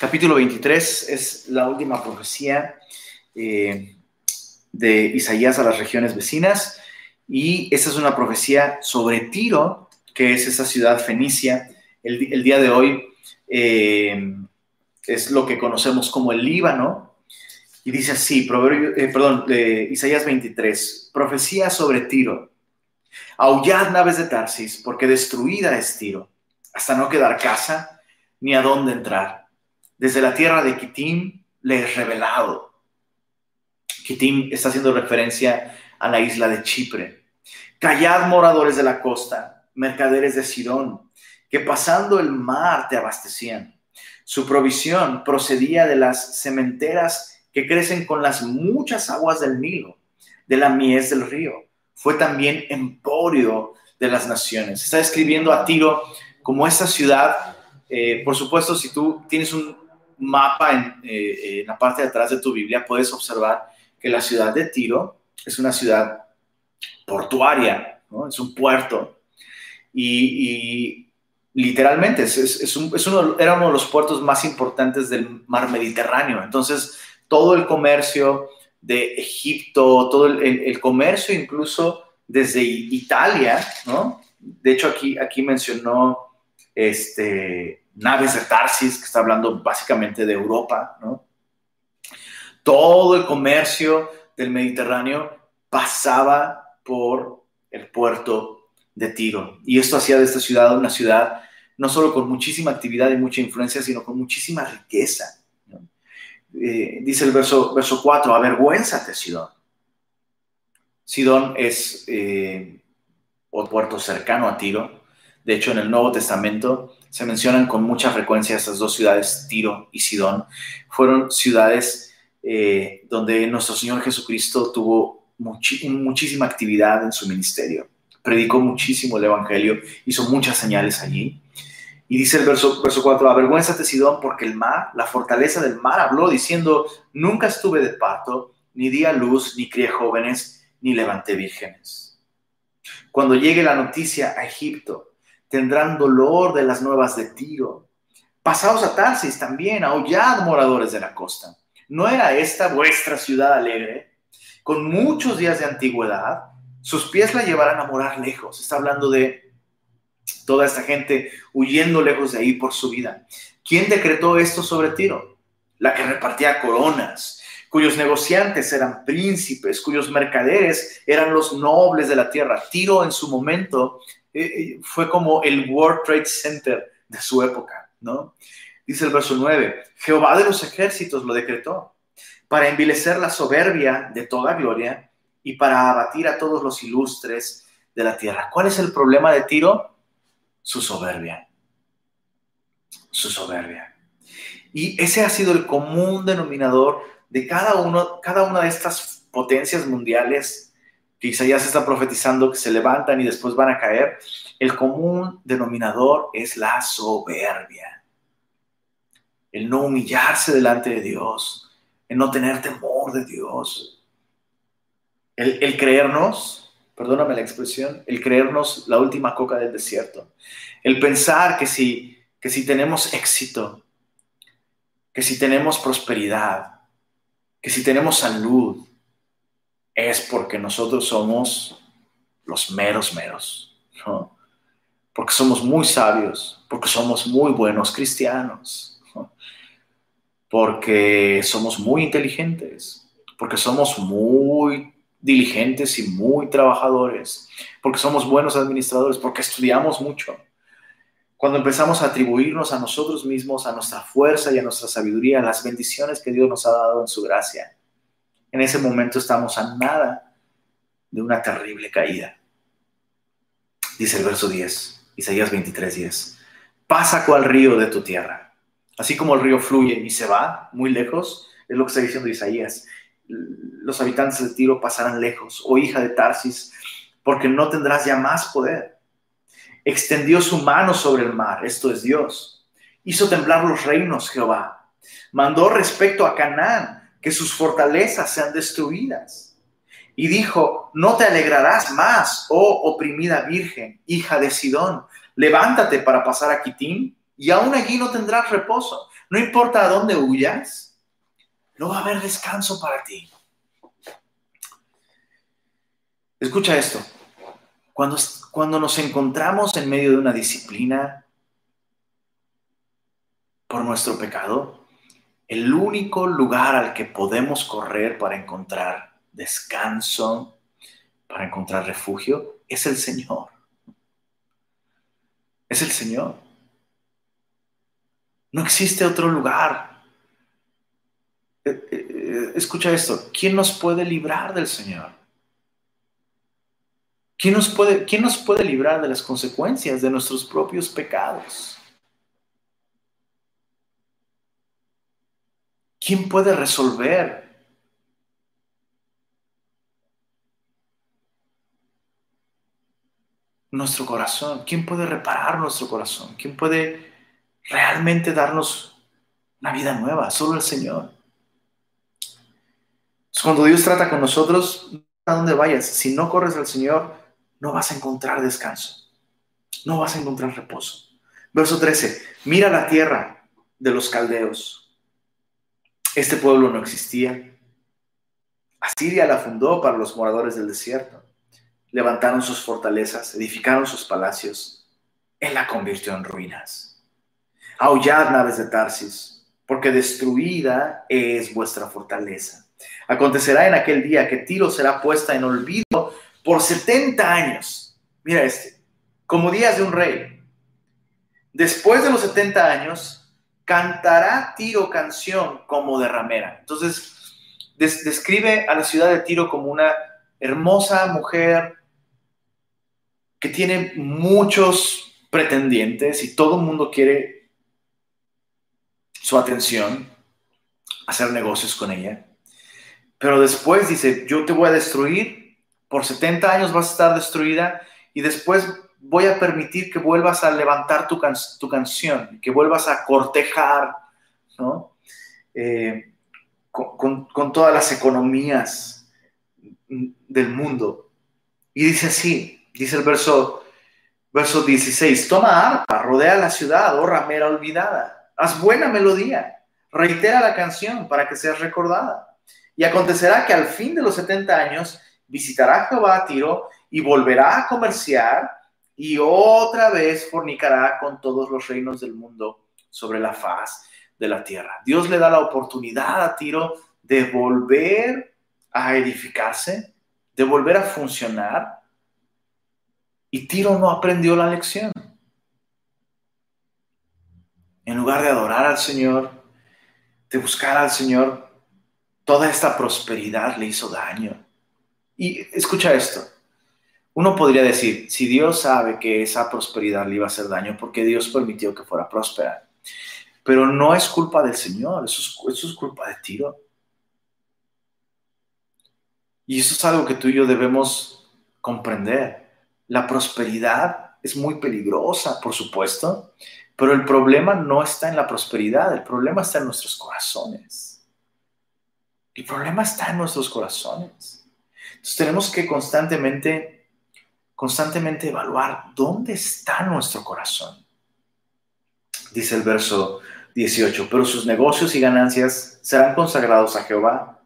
Capítulo 23 es la última profecía eh, de Isaías a las regiones vecinas y esta es una profecía sobre Tiro, que es esa ciudad fenicia. El, día de hoy eh, es lo que conocemos como el Líbano. Y dice así, proverbio, eh, perdón, Isaías 23, profecía sobre Tiro. Aullad naves de Tarsis, porque destruida es Tiro, hasta no quedar casa ni a dónde entrar. Desde la tierra de Kitim le he revelado. Kitim está haciendo referencia a la isla de Chipre. Callad moradores de la costa, mercaderes de Sidón, que pasando el mar te abastecían. Su provisión procedía de las cementeras que crecen con las muchas aguas del Nilo, de la mies del río. Fue también emporio de las naciones. Está escribiendo a Tiro como esta ciudad. Eh, por supuesto, si tú tienes un mapa eh, en, la parte de atrás de tu Biblia, puedes observar que la ciudad de Tiro es una ciudad portuaria, es un puerto. y literalmente, era uno de los puertos más importantes del mar Mediterráneo. Entonces, todo el comercio de Egipto, todo el, comercio incluso desde Italia, ¿no? De hecho, aquí, aquí mencionó este, naves de Tarsis, que está hablando básicamente de Europa, ¿no? Todo el comercio del Mediterráneo pasaba por el puerto de Tiro. Y esto hacía de esta ciudad una ciudad no solo con muchísima actividad y mucha influencia, sino con muchísima riqueza. Eh, dice el verso, verso 4, avergüénzate, Sidón. Sidón es eh, un puerto cercano a Tiro. De hecho, en el Nuevo Testamento se mencionan con mucha frecuencia estas dos ciudades, Tiro y Sidón. Fueron ciudades eh, donde nuestro Señor Jesucristo tuvo muchísima actividad en su ministerio. Predicó muchísimo el Evangelio, hizo muchas señales allí. Y dice el verso, verso 4, avergüénzate Sidón porque el mar, la fortaleza del mar habló diciendo, nunca estuve de parto, ni di a luz, ni crié jóvenes, ni levanté vírgenes. Cuando llegue la noticia a Egipto, tendrán dolor de las nuevas de Tiro. Pasaos a Tarsis también, aullad moradores de la costa. ¿No era esta vuestra ciudad alegre, con muchos días de antigüedad? Sus pies la llevarán a morar lejos. Está hablando de toda esta gente huyendo lejos de ahí por su vida. ¿Quién decretó esto sobre Tiro? La que repartía coronas, cuyos negociantes eran príncipes, cuyos mercaderes eran los nobles de la tierra. Tiro en su momento eh, eh, fue como el World Trade Center de su época, ¿no? Dice el verso 9, Jehová de los ejércitos lo decretó para envilecer la soberbia de toda gloria y para abatir a todos los ilustres de la tierra. ¿Cuál es el problema de Tiro? Su soberbia. Su soberbia. Y ese ha sido el común denominador de cada, uno, cada una de estas potencias mundiales que Isaías está profetizando que se levantan y después van a caer, el común denominador es la soberbia. El no humillarse delante de Dios, el no tener temor de Dios. El, el creernos, perdóname la expresión, el creernos la última coca del desierto. El pensar que si, que si tenemos éxito, que si tenemos prosperidad, que si tenemos salud, es porque nosotros somos los meros meros, Porque somos muy sabios, porque somos muy buenos cristianos, porque somos muy inteligentes, porque somos muy diligentes y muy trabajadores, porque somos buenos administradores, porque estudiamos mucho. Cuando empezamos a atribuirnos a nosotros mismos, a nuestra fuerza y a nuestra sabiduría, las bendiciones que Dios nos ha dado en su gracia, en ese momento estamos a nada de una terrible caída. Dice el verso 10, Isaías 23, 10. Pasa cual río de tu tierra. Así como el río fluye y se va muy lejos, es lo que está diciendo Isaías. Los habitantes de Tiro pasarán lejos, oh hija de Tarsis, porque no tendrás ya más poder. Extendió su mano sobre el mar, esto es Dios. Hizo temblar los reinos Jehová. Mandó respecto a Canaán que sus fortalezas sean destruidas. Y dijo, no te alegrarás más, oh oprimida virgen, hija de Sidón, levántate para pasar a Quitín, y aún allí no tendrás reposo. No importa a dónde huyas, no va a haber descanso para ti. Escucha esto. Cuando, cuando nos encontramos en medio de una disciplina por nuestro pecado, el único lugar al que podemos correr para encontrar descanso, para encontrar refugio, es el Señor. Es el Señor. No existe otro lugar. Eh, eh, escucha esto, ¿quién nos puede librar del Señor? ¿Quién nos, puede, ¿Quién nos puede librar de las consecuencias de nuestros propios pecados? ¿Quién puede resolver nuestro corazón? ¿Quién puede reparar nuestro corazón? ¿Quién puede realmente darnos una vida nueva? Solo el Señor. Cuando Dios trata con nosotros, a dónde vayas, si no corres al Señor, no vas a encontrar descanso. No vas a encontrar reposo. Verso 13. Mira la tierra de los caldeos este pueblo no existía. Asiria la fundó para los moradores del desierto. Levantaron sus fortalezas, edificaron sus palacios. Él la convirtió en ruinas. Aullad naves de Tarsis, porque destruida es vuestra fortaleza. Acontecerá en aquel día que Tiro será puesta en olvido por 70 años. Mira este, como días de un rey. Después de los 70 años, cantará Tiro canción como de ramera. Entonces, describe a la ciudad de Tiro como una hermosa mujer que tiene muchos pretendientes y todo el mundo quiere su atención, hacer negocios con ella. Pero después dice, yo te voy a destruir, por 70 años vas a estar destruida y después voy a permitir que vuelvas a levantar tu, tu canción, que vuelvas a cortejar, ¿no? Eh, con, todas las economías del mundo. Y dice así, dice el verso, verso 16, toma arpa, rodea la ciudad, oh ramera olvidada, haz buena melodía, reitera la canción para que seas recordada. Y acontecerá que al fin de los 70 años visitará Jehová a Tiro y volverá a comerciar y otra vez fornicará con todos los reinos del mundo sobre la faz de la tierra. Dios le da la oportunidad a Tiro de volver a edificarse, de volver a funcionar, y Tiro no aprendió la lección. En lugar de adorar al Señor, de buscar al Señor, toda esta prosperidad le hizo daño. Y escucha esto, uno podría decir, si Dios sabe que esa prosperidad le iba a hacer daño, porque Dios permitió que fuera próspera? Pero no es culpa del Señor, eso es, culpa de Tiro. Y eso es algo que tú y yo debemos comprender. La prosperidad es muy peligrosa, por supuesto, pero el problema no está en la prosperidad, el problema está en nuestros corazones. El problema está en nuestros corazones. Entonces tenemos que constantemente, constantemente evaluar dónde está nuestro corazón. Dice el verso 18, pero sus negocios y ganancias serán consagrados a Jehová.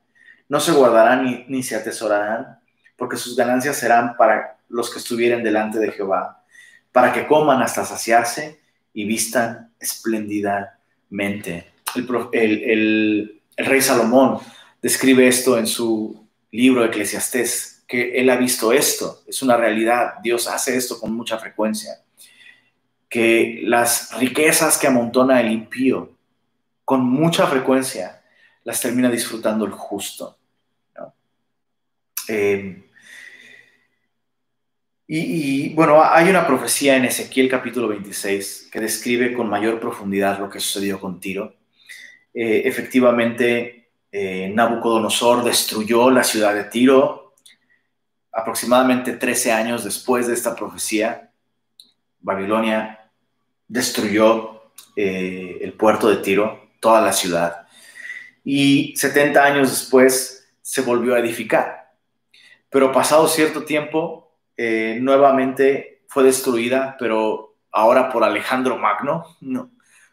No se guardarán ni, ni se atesorarán, porque sus ganancias serán para los que estuvieren delante de Jehová, para que coman hasta saciarse y vistan espléndidamente. El, rey Salomón describe esto en su libro Eclesiastés, que él ha visto esto, es una realidad, Dios hace esto con mucha frecuencia, que las riquezas que amontona el impío, con mucha frecuencia las termina disfrutando el justo. Eh, y, bueno, hay una profecía en Ezequiel capítulo 26 que describe con mayor profundidad lo que sucedió con Tiro. Eh, efectivamente, eh, Nabucodonosor destruyó la ciudad de Tiro aproximadamente 13 años después de esta profecía. Babilonia destruyó eh, el puerto de Tiro, toda la ciudad, y 70 años después se volvió a edificar. Pero pasado cierto tiempo, eh, nuevamente fue destruida, pero ahora por Alejandro Magno, no,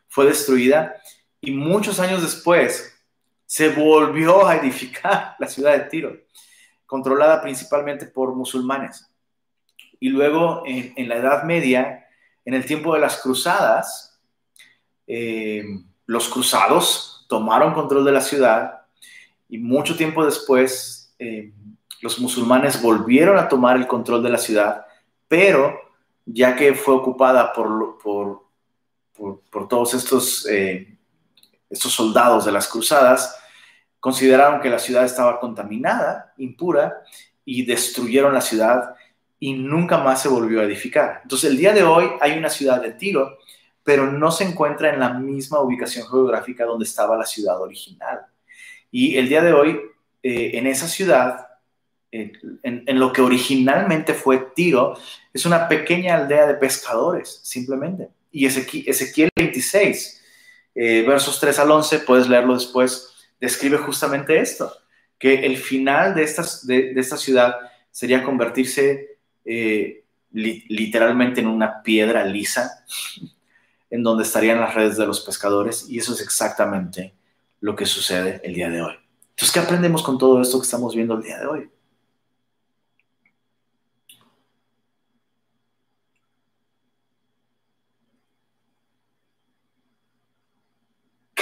fue destruida y muchos años después se volvió a edificar la ciudad de Tiro, controlada principalmente por musulmanes. Y luego en, la Edad Media, en el tiempo de las cruzadas, eh, los cruzados tomaron control de la ciudad y mucho tiempo después eh, los musulmanes volvieron a tomar el control de la ciudad, pero ya que fue ocupada por, por, por, todos estos, eh, estos soldados de las cruzadas, consideraron que la ciudad estaba contaminada, impura, y destruyeron la ciudad y nunca más se volvió a edificar. Entonces el día de hoy hay una ciudad de Tiro, pero no se encuentra en la misma ubicación geográfica donde estaba la ciudad original. Y el día de hoy, eh, en esa ciudad, en, lo que originalmente fue Tiro, es una pequeña aldea de pescadores, simplemente. Y Ezequiel 26, eh, versos 3 al 11, puedes leerlo después, describe justamente esto, que el final de, esta ciudad sería convertirse eh, literalmente en una piedra lisa, en donde estarían las redes de los pescadores, y eso es exactamente lo que sucede el día de hoy. Entonces, ¿qué aprendemos con todo esto que estamos viendo el día de hoy?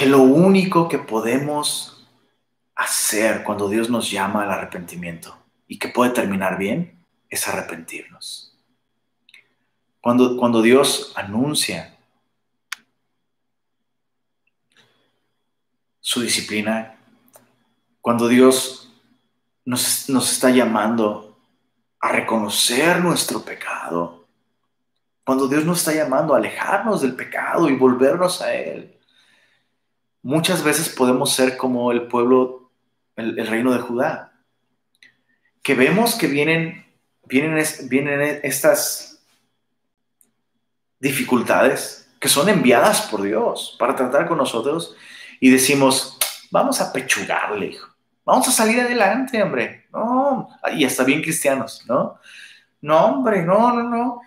Lo único que podemos hacer cuando Dios nos llama al arrepentimiento y que puede terminar bien es arrepentirnos. Cuando, cuando Dios anuncia su disciplina, cuando Dios nos, nos está llamando a reconocer nuestro pecado, cuando Dios nos está llamando a alejarnos del pecado y volvernos a Él, muchas veces podemos ser como el pueblo, el, reino de Judá, que vemos que vienen, vienen, vienen estas dificultades que son enviadas por Dios para tratar con nosotros y decimos, vamos a pechugarle, hijo. Vamos a salir adelante, hombre. No, y hasta bien cristianos, ¿no? No, hombre, no, no, no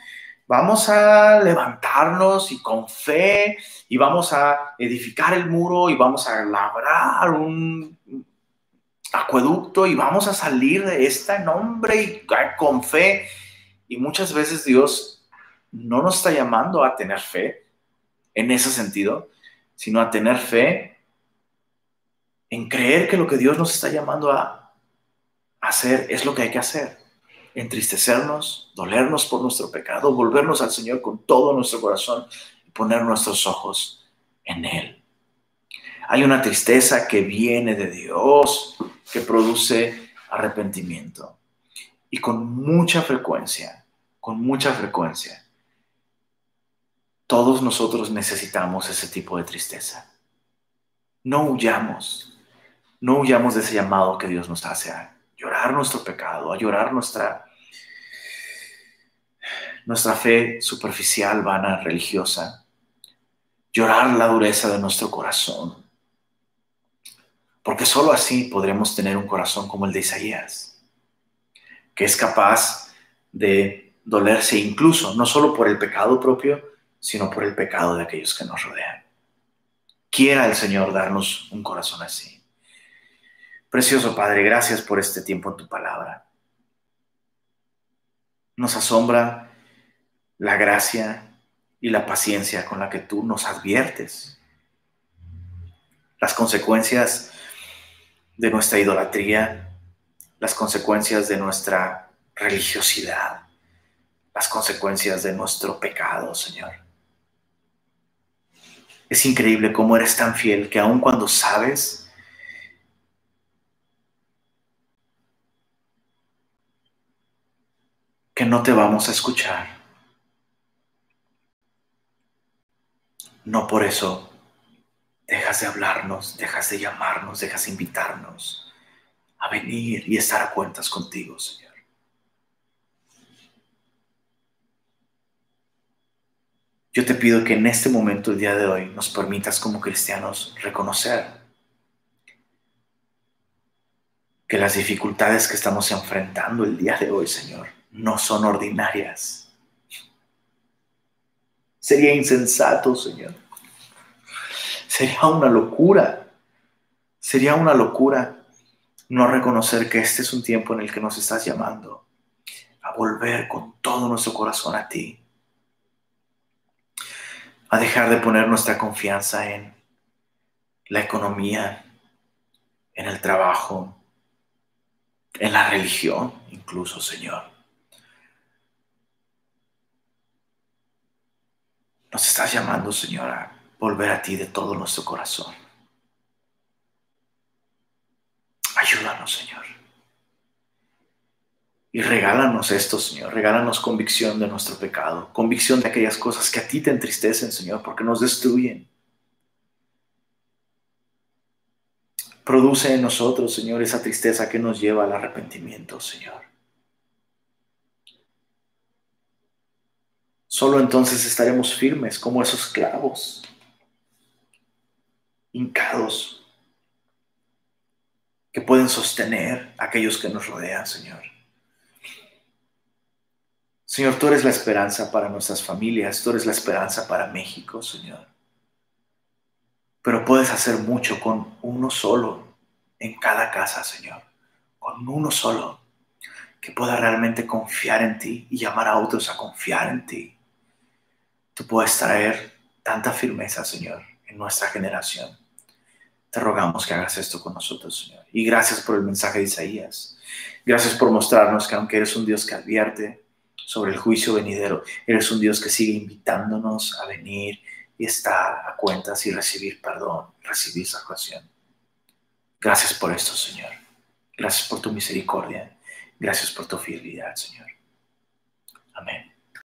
vamos a levantarnos y con fe y vamos a edificar el muro y vamos a labrar un acueducto y vamos a salir de esta nombre y con fe. Y muchas veces Dios no nos está llamando a tener fe en ese sentido, sino a tener fe en creer que lo que Dios nos está llamando a hacer es lo que hay que hacer entristecernos, dolernos por nuestro pecado, volvernos al Señor con todo nuestro corazón y poner nuestros ojos en Él. Hay una tristeza que viene de Dios, que produce arrepentimiento. Y con mucha frecuencia, con mucha frecuencia, todos nosotros necesitamos ese tipo de tristeza. No huyamos, no huyamos de ese llamado que Dios nos hace a llorar nuestro pecado, a llorar nuestra, nuestra fe superficial, vana, religiosa, llorar la dureza de nuestro corazón, porque sólo así podremos tener un corazón como el de Isaías, que es capaz de dolerse incluso, no solo por el pecado propio, sino por el pecado de aquellos que nos rodean. Quiera el Señor darnos un corazón así. Precioso Padre, gracias por este tiempo en tu palabra. Nos asombra la gracia y la paciencia con la que tú nos adviertes. Las consecuencias de nuestra idolatría, las consecuencias de nuestra religiosidad, las consecuencias de nuestro pecado, Señor. Es increíble cómo eres tan fiel que aun cuando sabes que no te vamos a escuchar, no por eso dejas de hablarnos, dejas de llamarnos, dejas de invitarnos a venir y estar a cuentas contigo, Señor. Yo te pido que en este momento, el día de hoy, nos permitas como cristianos reconocer que las dificultades que estamos enfrentando el día de hoy, Señor, no son ordinarias. Sería insensato, Señor, Sería una locura, sería una locura no reconocer que este es un tiempo en el que nos estás llamando a volver con todo nuestro corazón a ti, a dejar de poner nuestra confianza en la economía, en el trabajo, en la religión, incluso, Señor. Nos estás llamando, Señora, volver a ti de todo nuestro corazón. Ayúdanos, Señor. Y regálanos esto, Señor. Regálanos convicción de nuestro pecado, convicción de aquellas cosas que a ti te entristecen, Señor, porque nos destruyen. Produce en nosotros, Señor, esa tristeza que nos lleva al arrepentimiento, Señor. Solo entonces estaremos firmes como esos clavos hincados que pueden sostener a aquellos que nos rodean, Señor. Señor, tú eres la esperanza para nuestras familias, tú eres la esperanza para México, Señor. Pero puedes hacer mucho con uno solo en cada casa, Señor. Con uno solo que pueda realmente confiar en ti y llamar a otros a confiar en ti. Tú puedes traer tanta firmeza, Señor, en nuestra generación. Te rogamos que hagas esto con nosotros, Señor. Y gracias por el mensaje de Isaías. Gracias por mostrarnos que aunque eres un Dios que advierte sobre el juicio venidero, eres un Dios que sigue invitándonos a venir y estar a cuentas y recibir perdón, recibir salvación. Gracias por esto, Señor. Gracias por tu misericordia. Gracias por tu fidelidad, Señor. Amén.